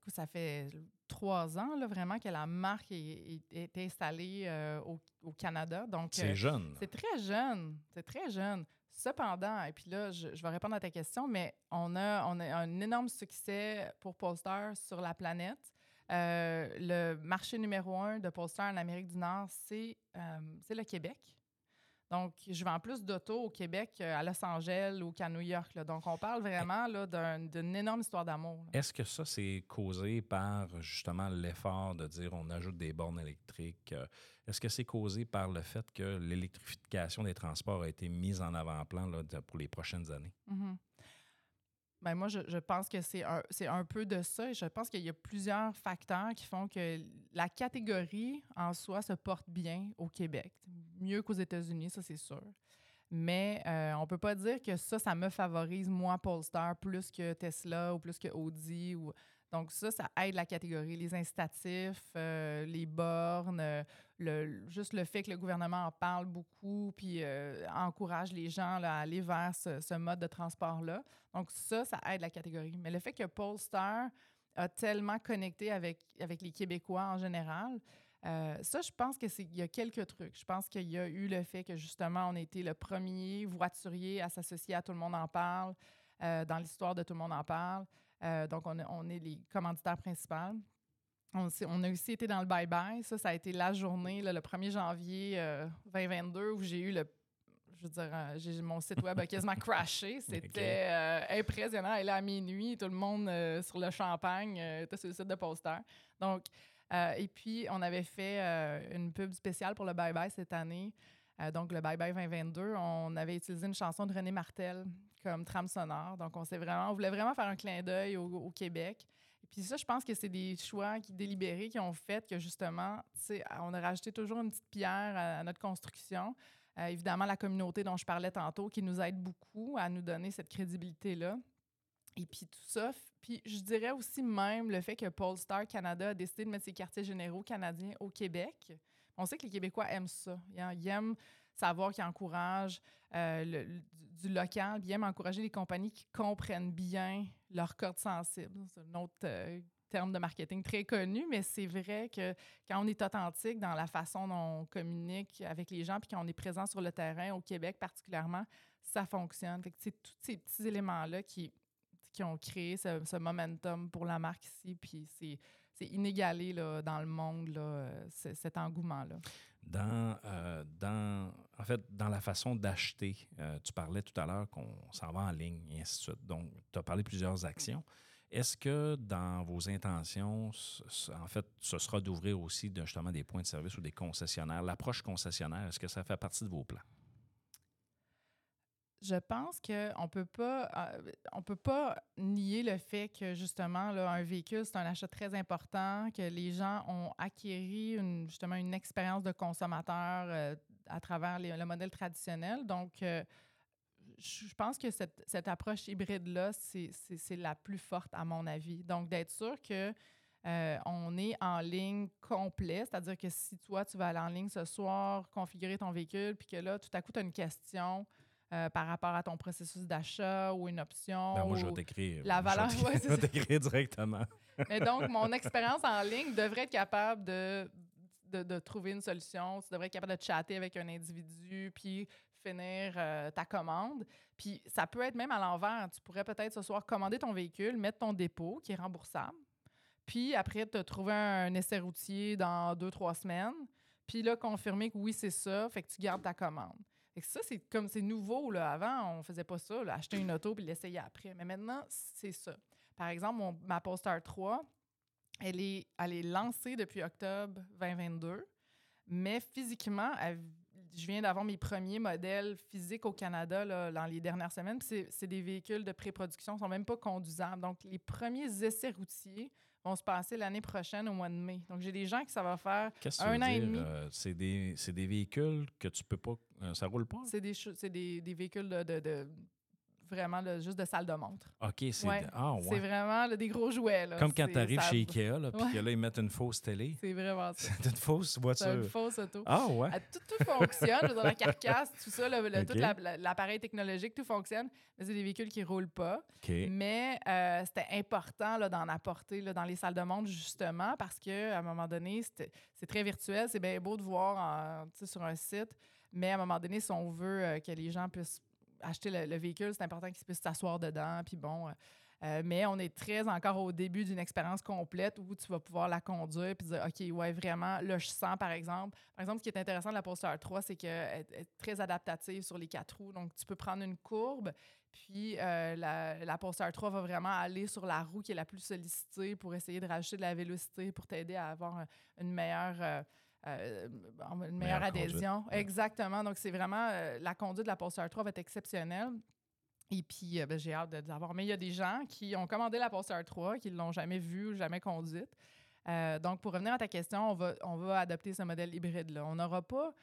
[SPEAKER 4] ça fait trois ans là, vraiment que la marque est, est- installée euh, au, au Canada. Donc,
[SPEAKER 2] C'est
[SPEAKER 4] euh,
[SPEAKER 2] jeune.
[SPEAKER 4] c'est très jeune. C'est très jeune. Cependant, et puis là, je, je vais répondre à ta question, mais on a, on a un énorme succès pour Polestar sur la planète. Euh, le marché numéro un de Polestar en Amérique du Nord, c'est euh, le Québec. Donc, je vends plus d'autos au Québec qu'à Los Angeles ou qu'à New York. là. Donc, on parle vraiment là, d'un- d'une énorme histoire d'amour.
[SPEAKER 2] Est-ce que ça, c'est causé par justement l'effort de dire on ajoute des bornes électriques? euh, Est-ce que c'est causé par le fait que l'électrification des transports a été mise en avant-plan pour les prochaines années?
[SPEAKER 4] Mhm. Ben moi, je, je pense que c'est un, un peu de ça. Je pense qu'il y a plusieurs facteurs qui font que la catégorie en soi se porte bien au Québec. Mieux qu'aux États-Unis, ça c'est sûr. Mais euh, on peut pas dire que ça, ça me favorise, moi, Polestar, plus que Tesla ou plus que Audi. Ou... Donc ça, ça aide la catégorie. Les incitatifs, euh, les bornes, euh, juste le fait que le gouvernement en parle beaucoup, puis euh, encourage les gens à aller vers ce, mode de transport-là. Donc ça, ça aide la catégorie. Mais le fait que Polestar a tellement connecté avec, avec les Québécois en général, euh, ça, je pense qu'il y a quelques trucs. Je pense qu'il y a eu le fait que justement, on été le premier voiturier à s'associer à Tout le monde en parle, euh, dans l'histoire de Tout le monde en parle. Donc, on, on est les commanditaires principaux. On, a aussi été dans le bye-bye. Ça, ça a été la journée, là, le 1er janvier euh, 2022, où j'ai eu le. Je veux dire, euh, mon site web a quasiment crashé. C'était euh, impressionnant. Et là, à minuit, tout le monde euh, sur le champagne euh, était sur le site de Poster. Donc, euh, et puis, on avait fait euh, une pub spéciale pour le Bye Bye cette année. Euh, donc, le Bye Bye 2022, on avait utilisé une chanson de René Martel comme trame sonore. Donc, on s'est vraiment, on voulait vraiment faire un clin d'œil au, au Québec. Puis ça, je pense que c'est des choix qui, délibérés qui ont fait que justement, on a rajouté toujours une petite pierre à, notre construction. Euh, évidemment, la communauté dont je parlais tantôt, qui nous aide beaucoup à nous donner cette crédibilité-là. Et puis tout ça. Puis je dirais aussi même le fait que Polestar Canada a décidé de mettre ses quartiers généraux canadiens au Québec. On sait que les Québécois aiment ça. Ils aiment savoir qu'ils encouragent euh, du, local, ils aiment encourager les compagnies qui comprennent bien leur corde sensible. C'est un autre euh, terme de marketing très connu, mais c'est vrai que quand on est authentique dans la façon dont on communique avec les gens, puis quand on est présent sur le terrain, au Québec particulièrement, ça fonctionne. C'est tous ces petits éléments-là qui, qui ont créé ce, ce momentum pour la marque ici, puis c'est c'est inégalé là, dans le monde, là, euh, ce- cet engouement-là.
[SPEAKER 2] Dans, dans, en fait, dans la façon d'acheter, euh, tu parlais tout à l'heure qu'on s'en va en ligne et ainsi de suite. Donc, tu as parlé de plusieurs actions. Est-ce que dans vos intentions, en fait, ce sera d'ouvrir aussi justement des points de service ou des concessionnaires? L'approche concessionnaire, est-ce que ça fait partie de vos plans?
[SPEAKER 4] Je pense qu'on peut euh, peut pas nier le fait que justement là, un véhicule c'est un achat très important que les gens ont acquéri une, justement une expérience de consommateur euh, à travers les- le modèle traditionnel donc euh, je pense que cette, cette approche hybride là c'est la plus forte à mon avis donc d'être sûr que euh, on est en ligne complet, c'est-à-dire que si toi, tu vas aller en ligne ce soir, configurer ton véhicule, puis que là, tout à coup, tu as une question euh, par rapport à ton processus d'achat ou une option.
[SPEAKER 2] Ben, moi, je vais t'écrire.
[SPEAKER 4] la
[SPEAKER 2] Je vais
[SPEAKER 4] valeur,
[SPEAKER 2] t'écrire-
[SPEAKER 4] ouais,
[SPEAKER 2] je vais t'écrire directement.
[SPEAKER 4] Mais donc, mon expérience en ligne devrait être capable de, de, trouver une solution. Tu devrais être capable de chatter avec un individu, puis finir euh, ta commande. Puis ça peut être même à l'envers. Tu pourrais peut-être ce soir commander ton véhicule, mettre ton dépôt qui est remboursable, puis après te trouver un essai routier dans deux, trois semaines, puis là, confirmer que oui, c'est ça, fait que tu gardes ta commande. Que ça, c'est comme c'est nouveau. Là. Avant, on faisait pas ça, acheter une auto puis l'essayer après. Mais maintenant, c'est ça. Par exemple, mon- ma Polestar 3, elle est, elle est lancée depuis octobre 2022, mais physiquement, elle- je viens d'avoir mes premiers modèles physiques au Canada là, dans les dernières semaines. C'est des véhicules de pré-production, ils sont même pas conduisables. Donc, les premiers essais routiers vont se passer l'année prochaine au mois de mai. Donc, j'ai des gens qui ça va faire
[SPEAKER 2] que
[SPEAKER 4] Un an et
[SPEAKER 2] dire?
[SPEAKER 4] demi.
[SPEAKER 2] Euh, c'est des, des véhicules que tu peux pas. euh, ça roule pas?
[SPEAKER 4] C'est des, des, des véhicules de, de- de- vraiment là, juste de salle de montre.
[SPEAKER 2] OK, c'est.
[SPEAKER 4] Ouais,
[SPEAKER 2] Ah, ouais.
[SPEAKER 4] vraiment là, des gros jouets. Là.
[SPEAKER 2] Comme quand tu arrives
[SPEAKER 4] ça-
[SPEAKER 2] chez Ikea, là, puis
[SPEAKER 4] Ouais.
[SPEAKER 2] que là, ils mettent une fausse télé.
[SPEAKER 4] C'est vraiment ça.
[SPEAKER 2] C'est une fausse
[SPEAKER 4] C'est une
[SPEAKER 2] voiture.
[SPEAKER 4] fausse auto.
[SPEAKER 2] Ah, ouais.
[SPEAKER 4] Ah, Tout, tout fonctionne. Dire, la carcasse, tout ça, le- tout la- la- l'appareil technologique, tout fonctionne. Mais c'est des véhicules qui ne roulent pas.
[SPEAKER 2] OK.
[SPEAKER 4] Mais euh, c'était important d'en apporter là, dans les salles de montre, justement, parce qu'à un moment donné, c'est très virtuel. C'est bien beau de voir en- sur un site. Mais à un moment donné, si on veut euh, que les gens puissent acheter le, le véhicule, c'est important qu'ils puissent s'asseoir dedans. Puis bon. euh, euh, mais on est très encore au début d'une expérience complète où tu vas pouvoir la conduire puis dire OK, ouais, vraiment, là, je sens, par exemple. Par exemple, ce qui est intéressant de la Polestar 3, c'est qu'elle est très adaptative sur les quatre roues. Donc, tu peux prendre une courbe, puis euh, la, la Polestar 3 va vraiment aller sur la roue qui est la plus sollicitée pour essayer de rajouter de la vélocité, pour t'aider à avoir un- une meilleure. euh, euh, une meilleure
[SPEAKER 2] Meilleure
[SPEAKER 4] adhésion.
[SPEAKER 2] conduite.
[SPEAKER 4] Exactement. Donc, c'est vraiment euh, la conduite de la Polestar 3 va être exceptionnelle. Et puis, euh, ben, j'ai hâte de de l'avoir. Mais il y a des gens qui ont commandé la Polestar 3, qui ne l'ont jamais vue ou jamais conduite. Donc, pour revenir à ta question, on va, on va adopter ce modèle hybride-là. On n'aura pas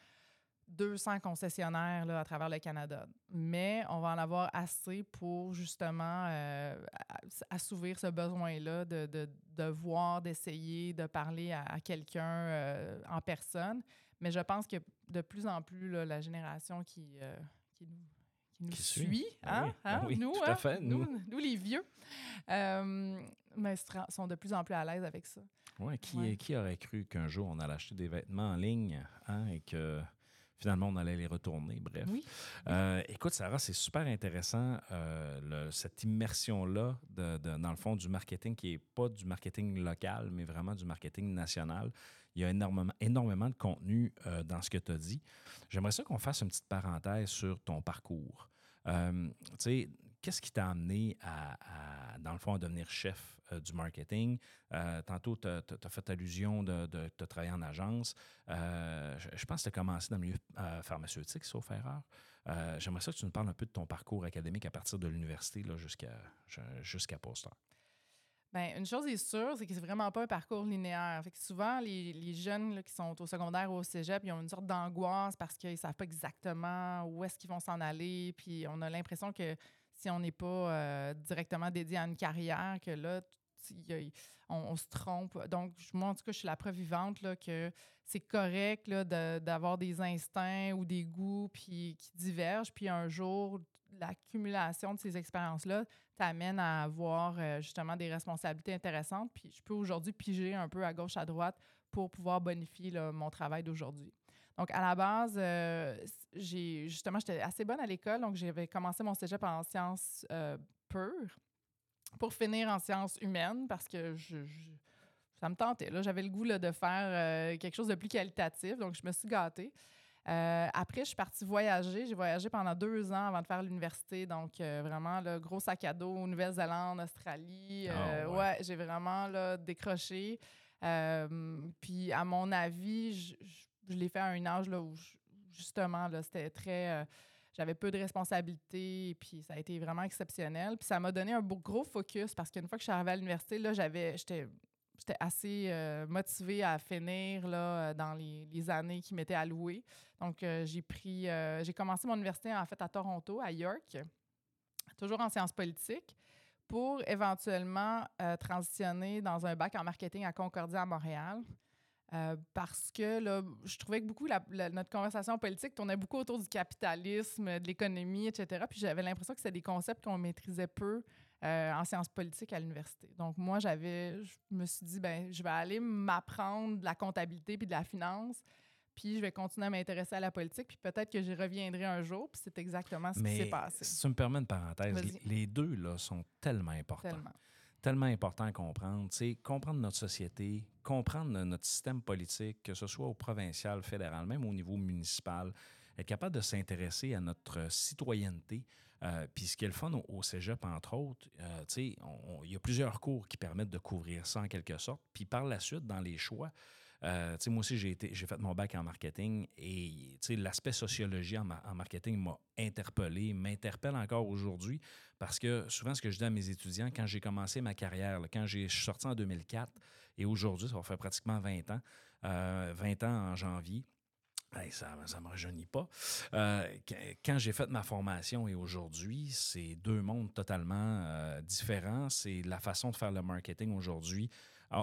[SPEAKER 4] 200 concessionnaires là, à travers le Canada, mais on va en avoir assez pour justement euh, assouvir ce besoin-là de, de, de voir, d'essayer, de parler à, à quelqu'un euh, en personne. Mais je pense que de plus en plus, là, la génération qui, euh, qui nous, qui nous
[SPEAKER 2] Qui suit.
[SPEAKER 4] suit, hein,
[SPEAKER 2] Oui,
[SPEAKER 4] hein,
[SPEAKER 2] oui,
[SPEAKER 4] nous,
[SPEAKER 2] tout à fait,
[SPEAKER 4] nous,
[SPEAKER 2] nous.
[SPEAKER 4] nous, les vieux, euh, mais sont de plus en plus à l'aise avec ça.
[SPEAKER 2] Ouais, qui,
[SPEAKER 4] Ouais.
[SPEAKER 2] qui aurait cru qu'un jour on allait acheter des vêtements en ligne hein, et que finalement on allait les retourner? Bref.
[SPEAKER 4] Oui.
[SPEAKER 2] Euh, écoute, Sarah, c'est super intéressant euh, le- cette immersion-là de- de- dans le fond du marketing qui n'est pas du marketing local, mais vraiment du marketing national. Il y a énormément, énormément de contenu euh, dans ce que tu as dit. J'aimerais ça qu'on fasse une petite parenthèse sur ton parcours. Tu sais, qu'est-ce qui t'a amené à, dans le fond, à devenir chef euh, du marketing? Euh, tantôt, tu as, fait allusion de, de, de travailler en agence. Euh, je, pense que tu as commencé dans le milieu pharmaceutique, sauf erreur. J'aimerais ça que tu nous parles un peu de ton parcours académique à partir de l'université jusqu'à jusqu'à.
[SPEAKER 4] Bien, une chose est sûre, c'est que c'est vraiment pas un parcours linéaire. Fait que souvent, les, jeunes qui sont au secondaire ou au cégep, ils ont une sorte d'angoisse parce qu'ils savent pas exactement où est-ce qu'ils vont s'en aller. Puis on a l'impression que si on n'est pas euh, directement dédié à une carrière, que là, on, se trompe. Donc, moi, en tout cas, je suis la preuve vivante là, que c'est correct d'avoir des instincts ou des goûts puis, qui divergent. Puis un jour, l'accumulation de ces expériences-là t'amène à avoir euh, justement des responsabilités intéressantes. Puis je peux aujourd'hui piger un peu à gauche, à droite pour pouvoir bonifier mon travail d'aujourd'hui. Donc, à la base, euh, j'ai justement, j'étais assez bonne à l'école. Donc, j'avais commencé mon cégep en sciences euh, pures pour finir en sciences humaines parce que je, je- ça me tentait. J'avais le goût là, de faire euh, quelque chose de plus qualitatif. Donc, je me suis gâtée. Après, je suis partie voyager. J'ai voyagé pendant deux ans avant de faire l'université. Donc, vraiment, le gros sac à dos, Nouvelle-Zélande, Australie. Euh,
[SPEAKER 2] ouais.
[SPEAKER 4] ouais, j'ai vraiment là, décroché. Euh, puis, à mon avis, je, je- je l'ai fait à un âge là, où, justement, c'était très. euh, j'avais peu de responsabilités, puis ça a été vraiment exceptionnel. Puis ça m'a donné un gros focus parce qu'une fois que je suis arrivée à l'université, là, j'avais, j'étais, assez euh, motivée à finir là, dans les, années qui m'étaient allouées. Donc, euh, j'ai pris, euh, j'ai commencé mon université en fait à Toronto, à York, toujours en sciences politiques, pour éventuellement euh, transitionner dans un bac en marketing à Concordia à Montréal. Euh, parce que là, je trouvais que beaucoup la- la- notre conversation politique tournait beaucoup autour du capitalisme, de l'économie, etc. Puis j'avais l'impression que c'était des concepts qu'on maîtrisait peu euh, en sciences politiques à l'université. Donc moi, j'avais, je me suis dit, ben, je vais aller m'apprendre de la comptabilité puis de la finance, puis je vais continuer à m'intéresser à la politique, puis peut-être que j'y reviendrai un jour. Puis c'est exactement ce qui s'est passé.
[SPEAKER 2] si tu me permets une parenthèse, les deux là, sont tellement importants.
[SPEAKER 4] Tellement.
[SPEAKER 2] Tellement important à comprendre. Sais, comprendre notre société, comprendre no- notre système politique, que ce soit au provincial, fédéral, même au niveau municipal. être capable de s'intéresser à notre citoyenneté. Euh, puis ce qui est le fun au, au entre autres, euh, il y a plusieurs cours qui permettent de couvrir ça en quelque sorte. Puis par la suite, dans les choix, euh, moi aussi, j'ai fait mon bac en marketing et l'aspect sociologie en, ma- en marketing m'a interpellé, m'interpelle encore aujourd'hui parce que souvent, ce que je dis à mes étudiants, quand j'ai commencé ma carrière, quand je suis sorti en 2004 et aujourd'hui, ça va faire pratiquement 20 ans, euh, 20 ans en janvier, Hey, ça ne me rajeunit pas. Euh, qu- quand j'ai fait ma formation et aujourd'hui, c'est deux mondes totalement euh, différents. C'est la façon de faire le marketing aujourd'hui,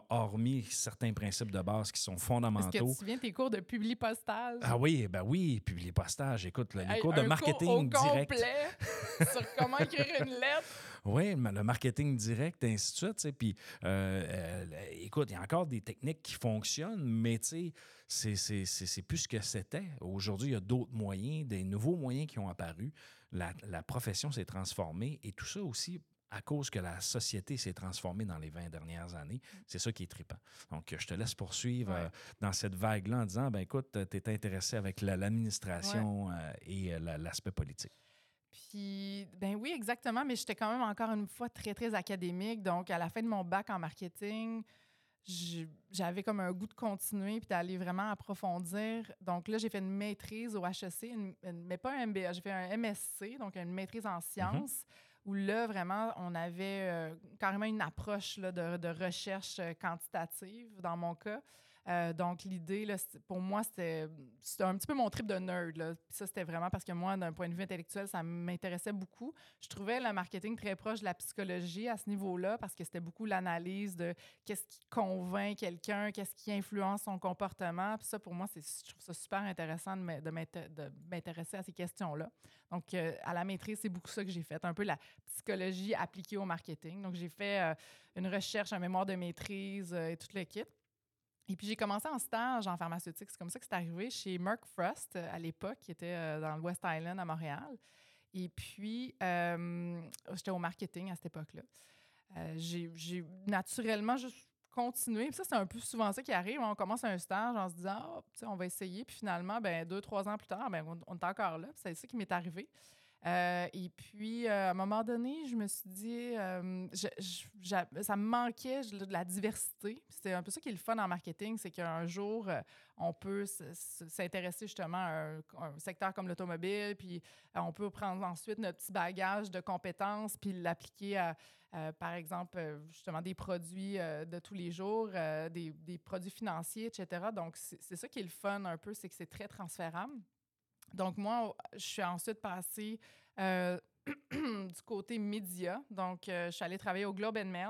[SPEAKER 2] hormis certains principes de base qui sont
[SPEAKER 4] Est-ce que
[SPEAKER 2] fondamentaux.
[SPEAKER 4] tu te souviens tes cours de publi-postage?
[SPEAKER 2] Ah oui, ben oui, postages, écoute, là, les
[SPEAKER 4] Hey,
[SPEAKER 2] cours de marketing
[SPEAKER 4] cours au
[SPEAKER 2] direct.
[SPEAKER 4] complet sur comment écrire une lettre.
[SPEAKER 2] Oui, le marketing direct, et ainsi de suite. tu sais. Puis, euh, euh, écoute, il y a encore des techniques qui fonctionnent, mais tu sais, c'est plus ce que c'était. Aujourd'hui, il y a d'autres moyens, des nouveaux moyens qui ont apparu. La, la profession s'est transformée et tout ça aussi à cause que la société s'est transformée dans les 20 dernières années. C'est ça qui est trippant. Donc, je te laisse poursuivre
[SPEAKER 4] Ouais.
[SPEAKER 2] euh, dans cette vague-là en disant, ben écoute, tu es intéressé avec la- l'administration euh, et euh, la- l'aspect politique.
[SPEAKER 4] Puis, ben oui, exactement, mais j'étais quand même encore une fois très, très académique. Donc, à la fin de mon bac en marketing, j'avais comme un goût de continuer puis d'aller vraiment approfondir. Donc là, j'ai fait une maîtrise au HEC, une- une- mais pas un MBA, j'ai fait un MSC, donc une maîtrise en sciences, où là, vraiment, on avait euh, carrément une approche là, de, de recherche euh, quantitative, dans mon cas. Euh, donc, l'idée, pour moi, c'était un petit peu mon trip de nerd. Puis ça, c'était vraiment parce que moi, d'un point de vue intellectuel, ça m'intéressait beaucoup. Je trouvais le marketing très proche de la psychologie à ce niveau-là parce que c'était beaucoup l'analyse de qu'est-ce qui convainc quelqu'un, qu'est-ce qui influence son comportement. Puis ça, pour moi, je trouve ça super intéressant de m'in- de m'inté- de m'intéresser à ces questions-là. Donc, euh, à la maîtrise, c'est beaucoup ça que j'ai fait, un peu la psychologie appliquée au marketing. Donc, j'ai fait euh, une recherche, un mémoire de maîtrise et tout le kit. Et puis, j'ai commencé en stage en pharmaceutique. C'est comme ça que c'est arrivé chez Merck Frost euh, à l'époque, qui était euh, dans le West Island à Montréal. Et puis, euh, j'étais au marketing à cette époque-là. J'ai naturellement juste continué. Puis ça, c'est un peu souvent ça qui arrive. On commence un stage en se disant, Ah, on va essayer. Puis finalement, ben, deux, trois ans plus tard, ben, on, est encore là. C'est ça qui m'est arrivé. Euh, et puis, euh, à un moment donné, je me suis dit, euh, ça me manquait de la diversité. C'est un peu ça qui est le fun en marketing, c'est qu'un jour, on peut s'intéresser justement à un, secteur comme l'automobile, puis on peut prendre ensuite notre petit bagage de compétences, puis l'appliquer à, par exemple, justement des produits de tous les jours, des, des produits financiers, etc. Donc, c'est ça qui est le fun un peu, c'est que c'est très transférable. Donc, moi, je suis ensuite passée euh, du côté média. Donc, euh, je suis allée travailler au Globe and Mail.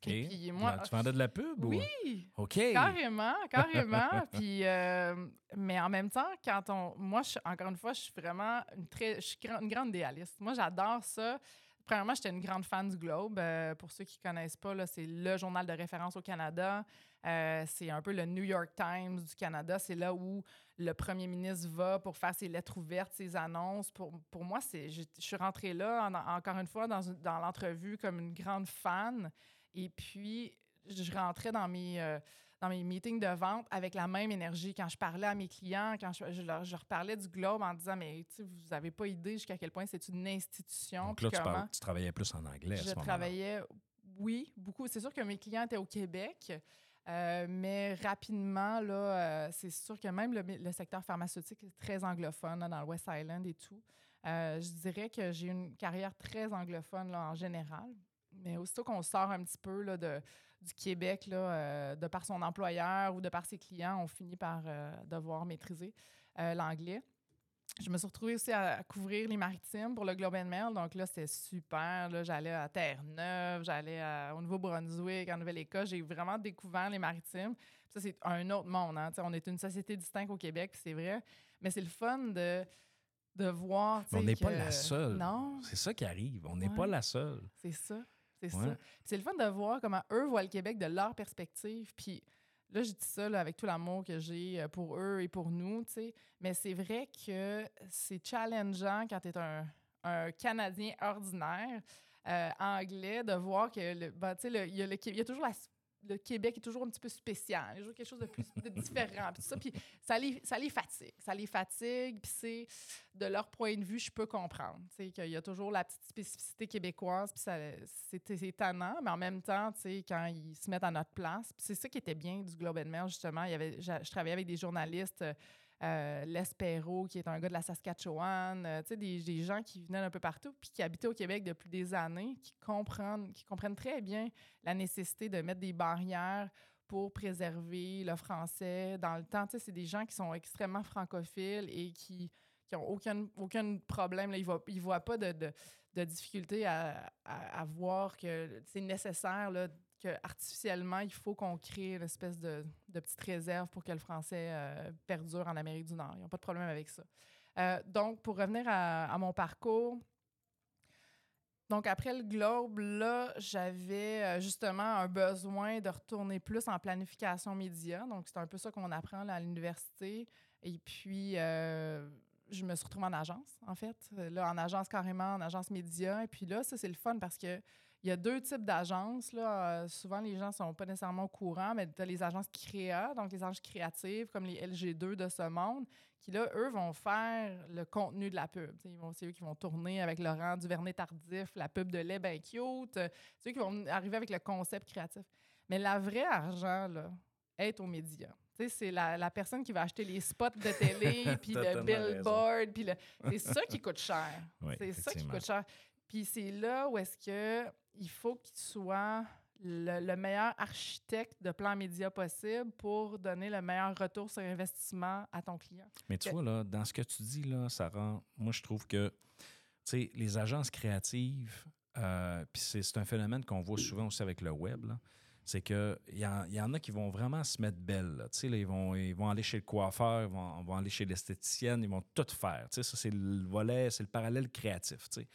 [SPEAKER 2] OK.
[SPEAKER 4] Et puis, moi,
[SPEAKER 2] tu vendais de la pub? ou-
[SPEAKER 4] oui,
[SPEAKER 2] OK.
[SPEAKER 4] carrément, carrément. puis, euh, mais en même temps, quand on, moi, je, encore une fois, je suis vraiment une très, je suis gra- une grande idéaliste. Moi, j'adore ça. Premièrement, j'étais une grande fan du Globe. Euh, pour ceux qui ne connaissent pas, là, c'est le journal de référence au Canada. Euh, c'est un peu le New York Times du Canada. C'est là où le premier ministre va pour faire ses lettres ouvertes, ses annonces. Pour, pour moi, c'est, je, je suis rentrée là, en- encore une fois, dans, dans l'entrevue comme une grande fan. Et puis, je rentrais dans mes, euh, dans mes meetings de vente avec la même énergie. Quand je parlais à mes clients, quand je, je leur, je leur parlais du Globe en disant, mais vous n'avez pas idée jusqu'à quel point c'est une institution.
[SPEAKER 2] Donc là, tu,
[SPEAKER 4] comment-
[SPEAKER 2] parles- tu travaillais plus en anglais à
[SPEAKER 4] je travaillais, oui, beaucoup. C'est sûr que mes clients étaient au Québec, euh, mais rapidement, là, euh, c'est sûr que même le, secteur pharmaceutique est très anglophone là, dans le West Island et tout. Euh, je dirais que j'ai une carrière très anglophone en général. Mais aussitôt qu'on sort un petit peu de, du Québec, là, de par son employeur ou de par ses clients, on finit par devoir maîtriser l'anglais. Je me suis retrouvée aussi à, à couvrir les maritimes pour le Globe and Mail. Donc là, c'était super. Là, j'allais à Terre-Neuve, j'allais à- au Nouveau-Brunswick, en Nouvelle-Écosse. J'ai vraiment découvert les maritimes. Puis ça, c'est un autre monde. Hein. On est une société distincte au Québec, c'est vrai. Mais c'est le fun de, de voir.
[SPEAKER 2] Mais on n'est pas la seule.
[SPEAKER 4] Non,
[SPEAKER 2] C'est ça qui arrive. On n'est
[SPEAKER 4] Ouais.
[SPEAKER 2] pas la seule.
[SPEAKER 4] c'est ça. C'est
[SPEAKER 2] Ouais.
[SPEAKER 4] ça. C'est le fun de voir comment eux voient le Québec de leur perspective. Puis là, je dis ça là, avec tout l'amour que j'ai euh, pour eux et pour nous, tu sais. Mais c'est vrai que c'est challengeant quand tu es un, un Canadien ordinaire, euh, anglais, de voir que, le, ben, tu sais, il y a toujours la, le Québec est toujours un petit peu spécial. Toujours quelque chose de plus de différent. Puis ça, puis ça les, ça les fatigue. Ça les fatigue. Puis c'est, de leur point de vue, je peux comprendre. Tu sais, qu'il y a toujours la petite spécificité québécoise. Puis ça, c'est, étonnant. Mais en même temps, tu sais, quand ils se mettent à notre place, puis c'est ça qui était bien du Globe and Mail, justement. Il y avait, je, je travaillais avec des journalistes. euh, euh, L'Espéro, qui est un gars de la Saskatchewan, euh, tu sais, des, gens qui venaient d'un peu partout, puis qui habitaient au Québec depuis des années, qui comprennent, qui comprennent très bien la nécessité de mettre des barrières pour préserver le français dans le temps. Tu sais, c'est des gens qui sont extrêmement francophiles et qui n'ont aucun, problème. Ils ne voient, pas de, difficulté à, à, à voir que c'est nécessaire là, que artificiellement, il faut qu'on crée une espèce de, petite réserve pour que le français euh, perdure en Amérique du Nord. Ils n'ont pas de problème avec ça. Euh, donc, pour revenir à, mon parcours, donc après le Globe, là, j'avais euh, justement un besoin de retourner plus en planification média. Donc, c'est un peu ça qu'on apprend à l'université. Et puis, je me suis retrouvée en agence, en fait. Là, en agence carrément, en agence média. Et puis là, ça, c'est le fun parce que il y a deux types d'agences. Là. Euh, souvent, les gens ne sont pas nécessairement au courant, mais tu as les agences créa, donc les agences créatives, comme les LG2 de ce monde, qui, là, eux, vont faire le contenu de la pub. C'est eux qui vont tourner avec Laurent Duvernay-Tardif, la pub de lait ben cute. C'est eux qui vont arriver avec le concept créatif. Mais la vraie argent, là, est aux médias. C'est la, la, personne qui va acheter les spots de télé, puis le billboard, puis c'est ça qui coûte cher.
[SPEAKER 2] Oui,
[SPEAKER 4] c'est ça qui coûte cher. Puis c'est là où est-ce que il faut qu'il soit le, le, meilleur architecte de plan média possible pour donner le meilleur retour sur investissement à ton client.
[SPEAKER 2] Mais tu que... vois, là, dans ce que tu dis, là, ça rend. Moi, je trouve que les agences créatives, euh, puis c'est un phénomène qu'on voit souvent aussi avec le web, c'est qu'il y, y, en a qui vont vraiment se mettre belles. Là. Là, ils, vont, ils vont aller chez le coiffeur, ils vont, vont aller chez l'esthéticienne, ils vont tout faire. Ça, c'est le volet, c'est le parallèle créatif. T'sais.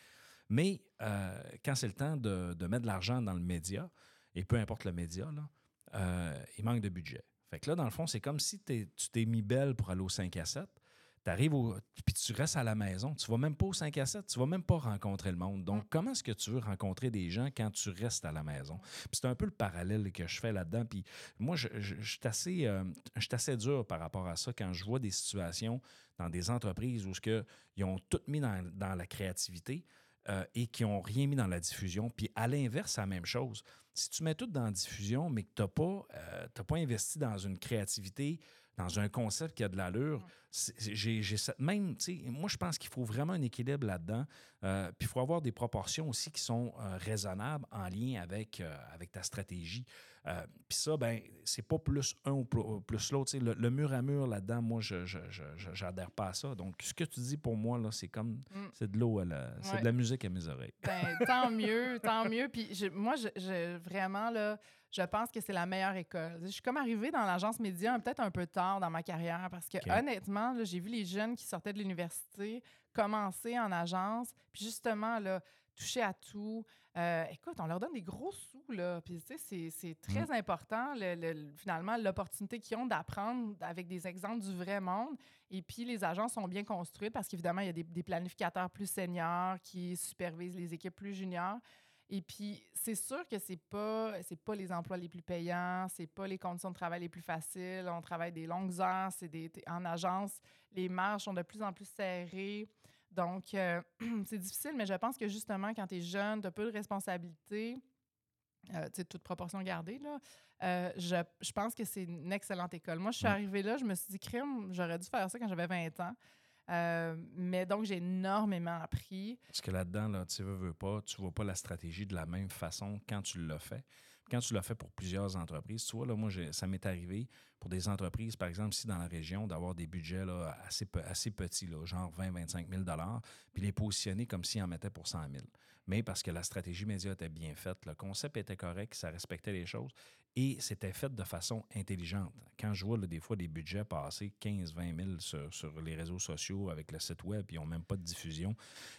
[SPEAKER 2] Mais euh, quand c'est le temps de, de, mettre de l'argent dans le média, et peu importe le média, là, euh, il manque de budget. Fait que là, dans le fond, c'est comme si tu t'es mis belle pour aller au 5 à 7. Tu arrives au. Puis tu restes à la maison. Tu vas même pas au 5 à 7. Tu vas même pas rencontrer le monde. Donc, comment est-ce que tu veux rencontrer des gens quand tu restes à la maison? Puis c'est un peu le parallèle que je fais là-dedans. Puis moi, je, je, je, suis assez, euh, je suis assez dur par rapport à ça quand je vois des situations dans des entreprises où ce que, ils ont tout mis dans, dans la créativité. Euh, et qui n'ont rien mis dans la diffusion. Puis à l'inverse, c'est la même chose. Si tu mets tout dans la diffusion, mais que tu n'as pas, euh, pas investi dans une créativité, dans un concept qui a de l'allure, j'ai cette même. Moi, je pense qu'il faut vraiment un équilibre là-dedans. Euh, puis il faut avoir des proportions aussi qui sont raisonnables en lien avec, avec ta stratégie. Puis ça, ben, c'est pas plus un ou plus l'autre. Le, le, mur à mur là-dedans, moi, je n'adhère pas à ça. Donc, ce que tu dis pour moi, là, c'est comme. Mm. C'est de l'eau, c'est ouais. de la musique à mes oreilles.
[SPEAKER 4] Ben, tant mieux, tant mieux. Puis je, moi, je, je, vraiment, là, je pense que c'est la meilleure école. Je suis comme arrivée dans l'agence média peut-être un peu tard dans ma carrière parce que, okay. honnêtement, j'ai vu les jeunes qui sortaient de l'université commencer en agence, puis justement, là, toucher à tout. Euh, écoute, on leur donne des gros sous, là. Puis, tu sais, c'est très mmh. important, le, le, finalement, l'opportunité qu'ils ont d'apprendre avec des exemples du vrai monde. Et puis, les agences sont bien construites parce qu'évidemment, il y a des, des, planificateurs plus seniors qui supervisent les équipes plus juniors. Et puis, c'est sûr que c'est pas, c'est pas les emplois les plus payants, c'est pas les conditions de travail les plus faciles. On travaille des longues heures, c'est des, en agence, les marges sont de plus en plus serrées. Donc, euh, c'est difficile, mais je pense que justement, quand tu es jeune, tu as peu de responsabilités, euh, tu sais, toute proportion gardée, là, euh, je, je, pense que c'est une excellente école. Moi, je suis arrivée là, je me suis dit, crime, j'aurais dû faire ça quand j'avais 20 ans. Euh, mais donc, j'ai énormément appris.
[SPEAKER 2] Parce que là-dedans, là, tu veux, veux pas, tu vois pas la stratégie de la même façon quand tu l'as fait. Quand tu l'as fait pour plusieurs entreprises, tu vois, là, moi, ça m'est arrivé pour des entreprises, par exemple, ici dans la région, d'avoir des budgets assez, petits, là, genre 20-25 000 puis les positionner comme s'ils en mettaient pour 100 000 Mais parce que la stratégie média était bien faite, le concept était correct, ça respectait les choses et c'était fait de façon intelligente. Quand je vois là, des fois des budgets passer 15-20 000 sur, sur, les réseaux sociaux avec le site web, ils n'ont même pas de diffusion,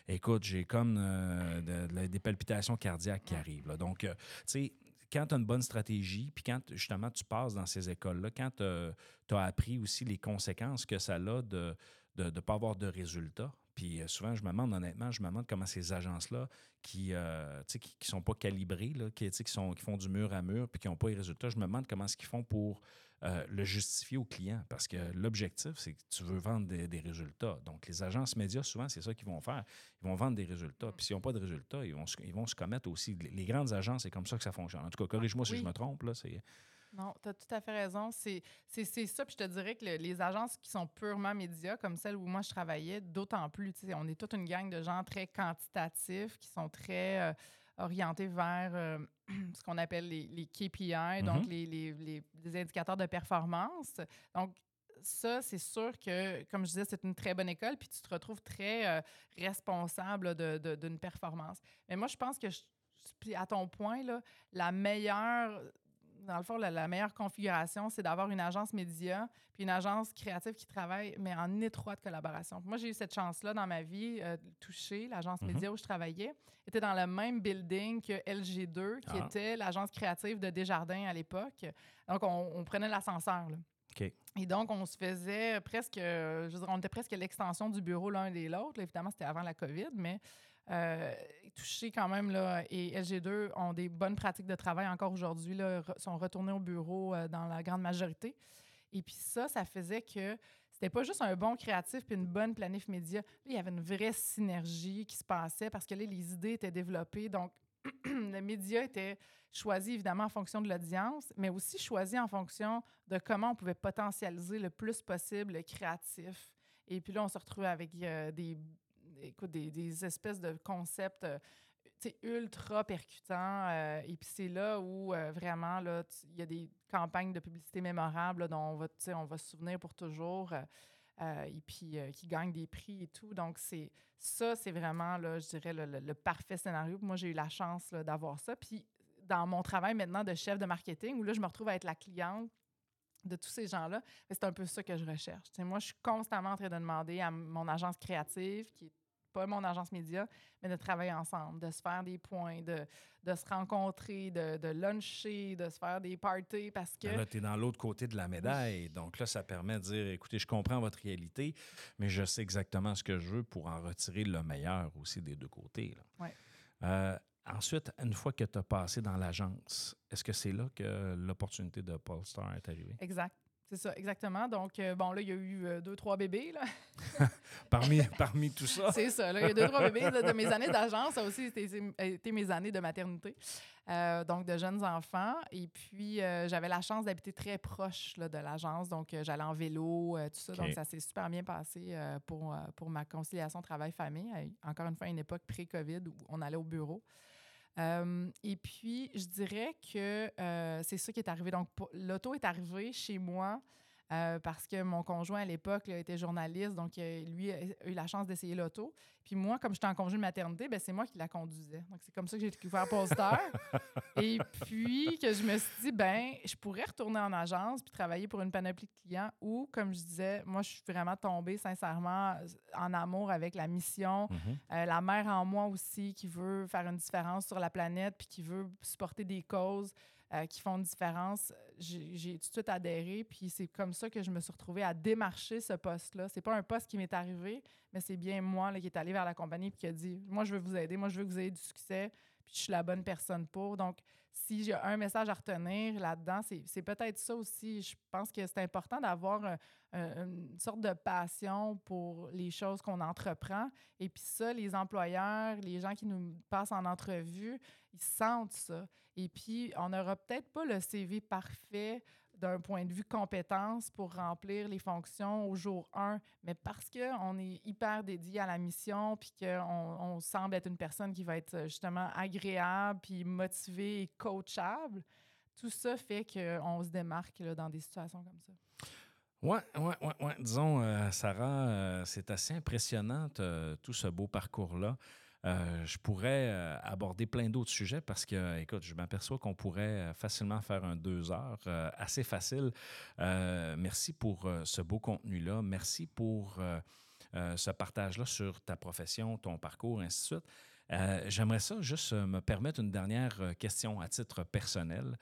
[SPEAKER 2] écoute, j'ai comme euh, de, de, des palpitations cardiaques qui arrivent. Donc, euh, tu sais, quand tu as une bonne stratégie, puis quand justement tu passes dans ces écoles-là, quand tu as appris aussi les conséquences que ça a de ne pas avoir de résultats, Puis euh, souvent, je me demande, honnêtement, je me demande comment ces agences-là qui ne qui, qui sont pas calibrées, là, qui, qui, sont, qui font du mur à mur puis qui n'ont pas les résultats, je me demande comment est-ce qu'ils font pour euh, le justifier au client. Parce que l'objectif, c'est que tu veux vendre des, résultats. Donc, les agences médias, souvent, c'est ça qu'ils vont faire. Ils vont vendre des résultats. Puis s'ils n'ont pas de résultats, ils vont, ils vont se commettre aussi. Les grandes agences, c'est comme ça que ça fonctionne. En tout cas, corrige-moi si je me trompe. Là, c'est...
[SPEAKER 4] Non, tu as tout à fait raison. C'est ça. Puis je te dirais que les agences qui sont purement médias, comme celle où moi je travaillais, d'autant plus. On est toute une gang de gens très quantitatifs qui sont très euh, orientés vers euh, ce qu'on appelle les, KPI, donc mm-hmm. les, indicateurs de performance. Donc, ça, c'est sûr que, comme je disais, c'est une très bonne école, puis tu te retrouves très euh, responsable d'une performance. Mais moi, je pense que, puis à ton point, là, la meilleure dans le fond, la, meilleure configuration, c'est d'avoir une agence média puis une agence créative qui travaille, mais en étroite collaboration. Moi, j'ai eu cette chance-là dans ma vie, euh, touchée. L'agence mm-hmm. média où je travaillais était dans le même building que LG2, qui ah. était l'agence créative de Desjardins à l'époque. Donc, on, prenait l'ascenseur. Et donc, on se faisait presque, je veux dire, on était presque l'extension du bureau l'un et l'autre. Évidemment, c'était avant la COVID, mais euh, touchés quand même, là, et LG2 ont des bonnes pratiques de travail encore aujourd'hui, sont retournés au bureau euh, dans la grande majorité. Et puis ça, ça faisait que c'était pas juste un bon créatif puis une bonne planif média. il y avait une vraie synergie qui se passait parce que là, les idées étaient développées. Donc, le média était choisi évidemment en fonction de l'audience, mais aussi choisi en fonction de comment on pouvait potentialiser le plus possible le créatif. Et puis là, on se retrouvait avec euh, des écoute, des, espèces de concepts euh, ultra percutants. Euh, et puis c'est là où euh, vraiment, il y a des campagnes de publicité mémorables dont on va, on va se souvenir pour toujours. et puis qui gagnent des prix et tout. Donc, c'est ça, c'est vraiment, là, je dirais, le, parfait scénario. Moi, j'ai eu la chance d'avoir ça. Puis, dans mon travail maintenant de chef de marketing, où là, je me retrouve à être la cliente de tous ces gens-là, c'est un peu ça que je recherche. moi, je suis constamment en train de demander à mon agence créative, qui est pas mon agence média, mais de travailler ensemble, de se faire des points, de, de se rencontrer, de, de, luncher, de se faire des parties parce que.
[SPEAKER 2] Là, tu es dans l'autre côté de la médaille. Donc là, ça permet de dire écoutez, je comprends votre réalité, mais je sais exactement ce que je veux pour en retirer le meilleur aussi des deux côtés. Euh, ensuite, une fois que tu as passé dans l'agence, est-ce que c'est là que l'opportunité de Polestar est arrivée?
[SPEAKER 4] Exact. C'est ça, exactement. Donc, euh, bon, là, il y a eu euh, deux, trois bébés. Là.
[SPEAKER 2] parmi, parmi tout ça.
[SPEAKER 4] C'est ça. Là, il y a deux, trois bébés de, mes années d'agence. Ça aussi, été mes années de maternité. Euh, donc, de jeunes enfants. Et puis, j'avais la chance d'habiter très proche là, de l'agence. Donc, j'allais en vélo, tout ça. Donc, ça s'est super bien passé pour, pour ma conciliation travail-famille. Encore une fois, à une époque pré-COVID où on allait au bureau. Euh, et puis, je dirais que euh, c'est ça qui est arrivé. Donc, l'auto est arrivé chez moi euh, parce que mon conjoint à l'époque était journaliste, donc lui a eu la chance d'essayer l'auto. Puis moi, comme j'étais en congé de maternité, ben, c'est moi qui la conduisais. Donc c'est comme ça que j'ai découvert Poster. et puis que je me suis dit, ben je pourrais retourner en agence puis travailler pour une panoplie de clients ou, comme je disais, moi, je suis vraiment tombée sincèrement en amour avec la mission, mm-hmm. la mère en moi aussi qui veut faire une différence sur la planète puis qui veut supporter des causes. Euh, qui font une différence, j'ai tout de suite adhéré. Puis c'est comme ça que je me suis retrouvée à démarcher ce poste-là. C'est pas un poste qui m'est arrivé, mais c'est bien moi qui est allé vers la compagnie et qui a dit Moi, je veux vous aider, moi, je veux que vous ayez du succès, puis je suis la bonne personne pour. Donc, si j'ai un message à retenir là-dedans, c'est peut-être ça aussi. Je pense que c'est important d'avoir une sorte de passion pour les choses qu'on entreprend. Et puis ça, les employeurs, les gens qui nous passent en entrevue, ils sentent ça. Et puis, on n'aura peut-être pas le CV parfait d'un point de vue compétence pour remplir les fonctions au jour 1, mais parce qu'on est hyper dédié à la mission, puis qu'on on semble être une personne qui va être justement agréable, puis motivée et coachable, tout ça fait qu'on se démarque dans des situations comme ça.
[SPEAKER 2] Oui, oui, oui. Ouais. Disons, euh, Sarah, euh, c'est assez impressionnant, tout ce beau parcours-là. Euh, je pourrais euh, aborder plein d'autres sujets parce que, écoute, je m'aperçois qu'on pourrait euh, facilement faire un deux heures, assez facile. merci pour ce beau contenu-là. Merci pour ce partage-là sur ta profession, ton parcours, ainsi de suite. Euh, J'aimerais ça juste euh, me permettre une dernière euh, question à titre personnel.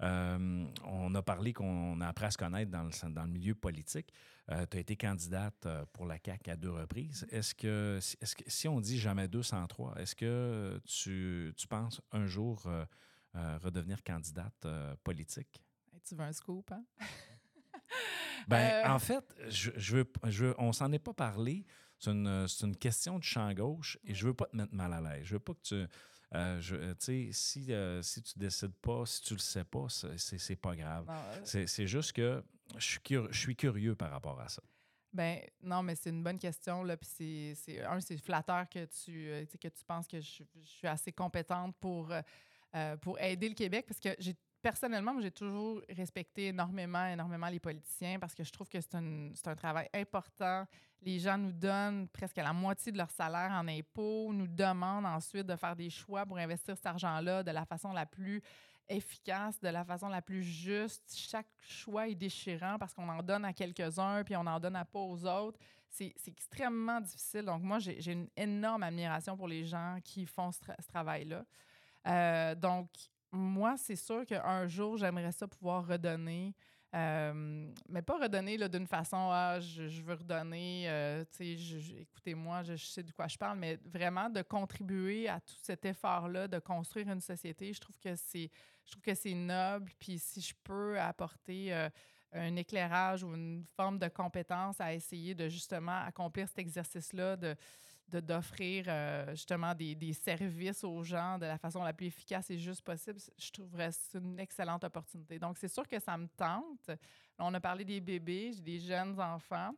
[SPEAKER 2] Euh, on a parlé qu'on a appris à se connaître dans le, dans le milieu politique. tu as été candidate pour la CAQ à deux reprises. Est-ce que, est que si on dit jamais deux sans trois, est-ce que tu, tu penses un jour redevenir candidate politique?
[SPEAKER 4] Hey, tu veux un scoop, hein?
[SPEAKER 2] Ben. En fait, je, je veux, je veux- on s'en est pas parlé. C'est une, c'est une question de champ gauche et je veux pas te mettre mal à l'aise. Je veux pas que tu. euh, je- euh, tu sais, si, euh, si tu décides pas, si tu le sais pas, c'est- pas grave.
[SPEAKER 4] Euh,
[SPEAKER 2] C'est juste que je suis, cur- je suis curieux par rapport à ça.
[SPEAKER 4] Ben non, mais c'est une bonne question. Là, puis c'est, un, c'est flatteur que tu, euh, que tu penses que je, je suis assez compétente pour, euh, euh, pour aider le Québec parce que j'ai personnellement, j'ai toujours respecté énormément, énormément les politiciens parce que je trouve que c'est un, un travail important. Les gens nous donnent presque la moitié de leur salaire en impôts, nous demandent ensuite de faire des choix pour investir cet argent-là de la façon la plus efficace, de la façon la plus juste. Chaque choix est déchirant parce qu'on en donne à quelques-uns puis on en donne pas aux autres. C'est extrêmement difficile. Donc, moi, j'ai une énorme admiration pour les gens qui font ce travail-là. Euh, donc, moi, c'est sûr qu'un jour, j'aimerais ça pouvoir redonner. euh, mais pas redonner d'une façon, ah, je, veux redonner, euh, écoutez-moi, je, je sais de quoi je parle, mais vraiment de contribuer à tout cet effort-là, de construire une société. Je trouve que c'est, je trouve que c'est noble. Puis si je peux apporter euh, un éclairage ou une forme de compétence à essayer de justement accomplir cet exercice-là, de d'offrir euh, justement des, services aux gens de la façon la plus efficace et juste possible, je trouverais c'est une excellente opportunité. Donc, c'est sûr que ça me tente. On a parlé des bébés, j'ai des jeunes enfants.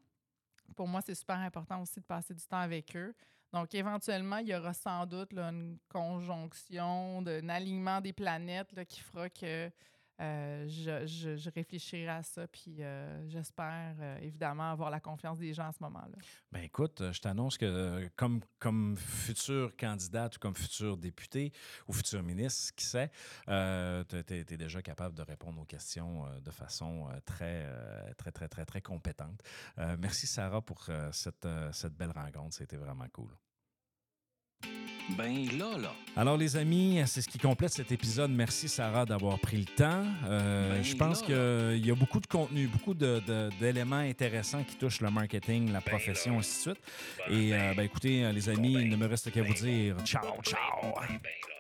[SPEAKER 4] Pour moi, c'est super important aussi de passer du temps avec eux. Donc, éventuellement, il y aura sans doute une conjonction, un alignement des planètes qui fera que euh, je, réfléchirai à ça. Puis, euh, j'espère euh, évidemment avoir la confiance des gens à ce moment-là.
[SPEAKER 2] Ben écoute, je t'annonce que comme, comme futur candidate ou comme futur député ou futur ministre, qui sait, tu es, déjà capable de répondre aux questions de façon très, très, très, très, très compétente. Merci Sarah pour cette belle rencontre. C'était vraiment cool.
[SPEAKER 1] Ben là, là.
[SPEAKER 2] Alors, les amis, c'est ce qui complète cet épisode. Merci, Sarah, d'avoir pris le temps. Euh,
[SPEAKER 1] Ben
[SPEAKER 2] je pense qu'il y a beaucoup de contenu, beaucoup d'éléments intéressants qui touchent le marketing, la
[SPEAKER 3] Ben
[SPEAKER 2] profession,
[SPEAKER 3] là.
[SPEAKER 2] ainsi de suite.
[SPEAKER 3] Ben,
[SPEAKER 2] Et
[SPEAKER 3] ben,
[SPEAKER 2] euh, ben, écoutez, les amis,
[SPEAKER 3] ben,
[SPEAKER 2] il ne me reste qu'à vous
[SPEAKER 3] ben,
[SPEAKER 2] dire ciao,
[SPEAKER 3] ben,
[SPEAKER 2] ciao.
[SPEAKER 3] ben, ben.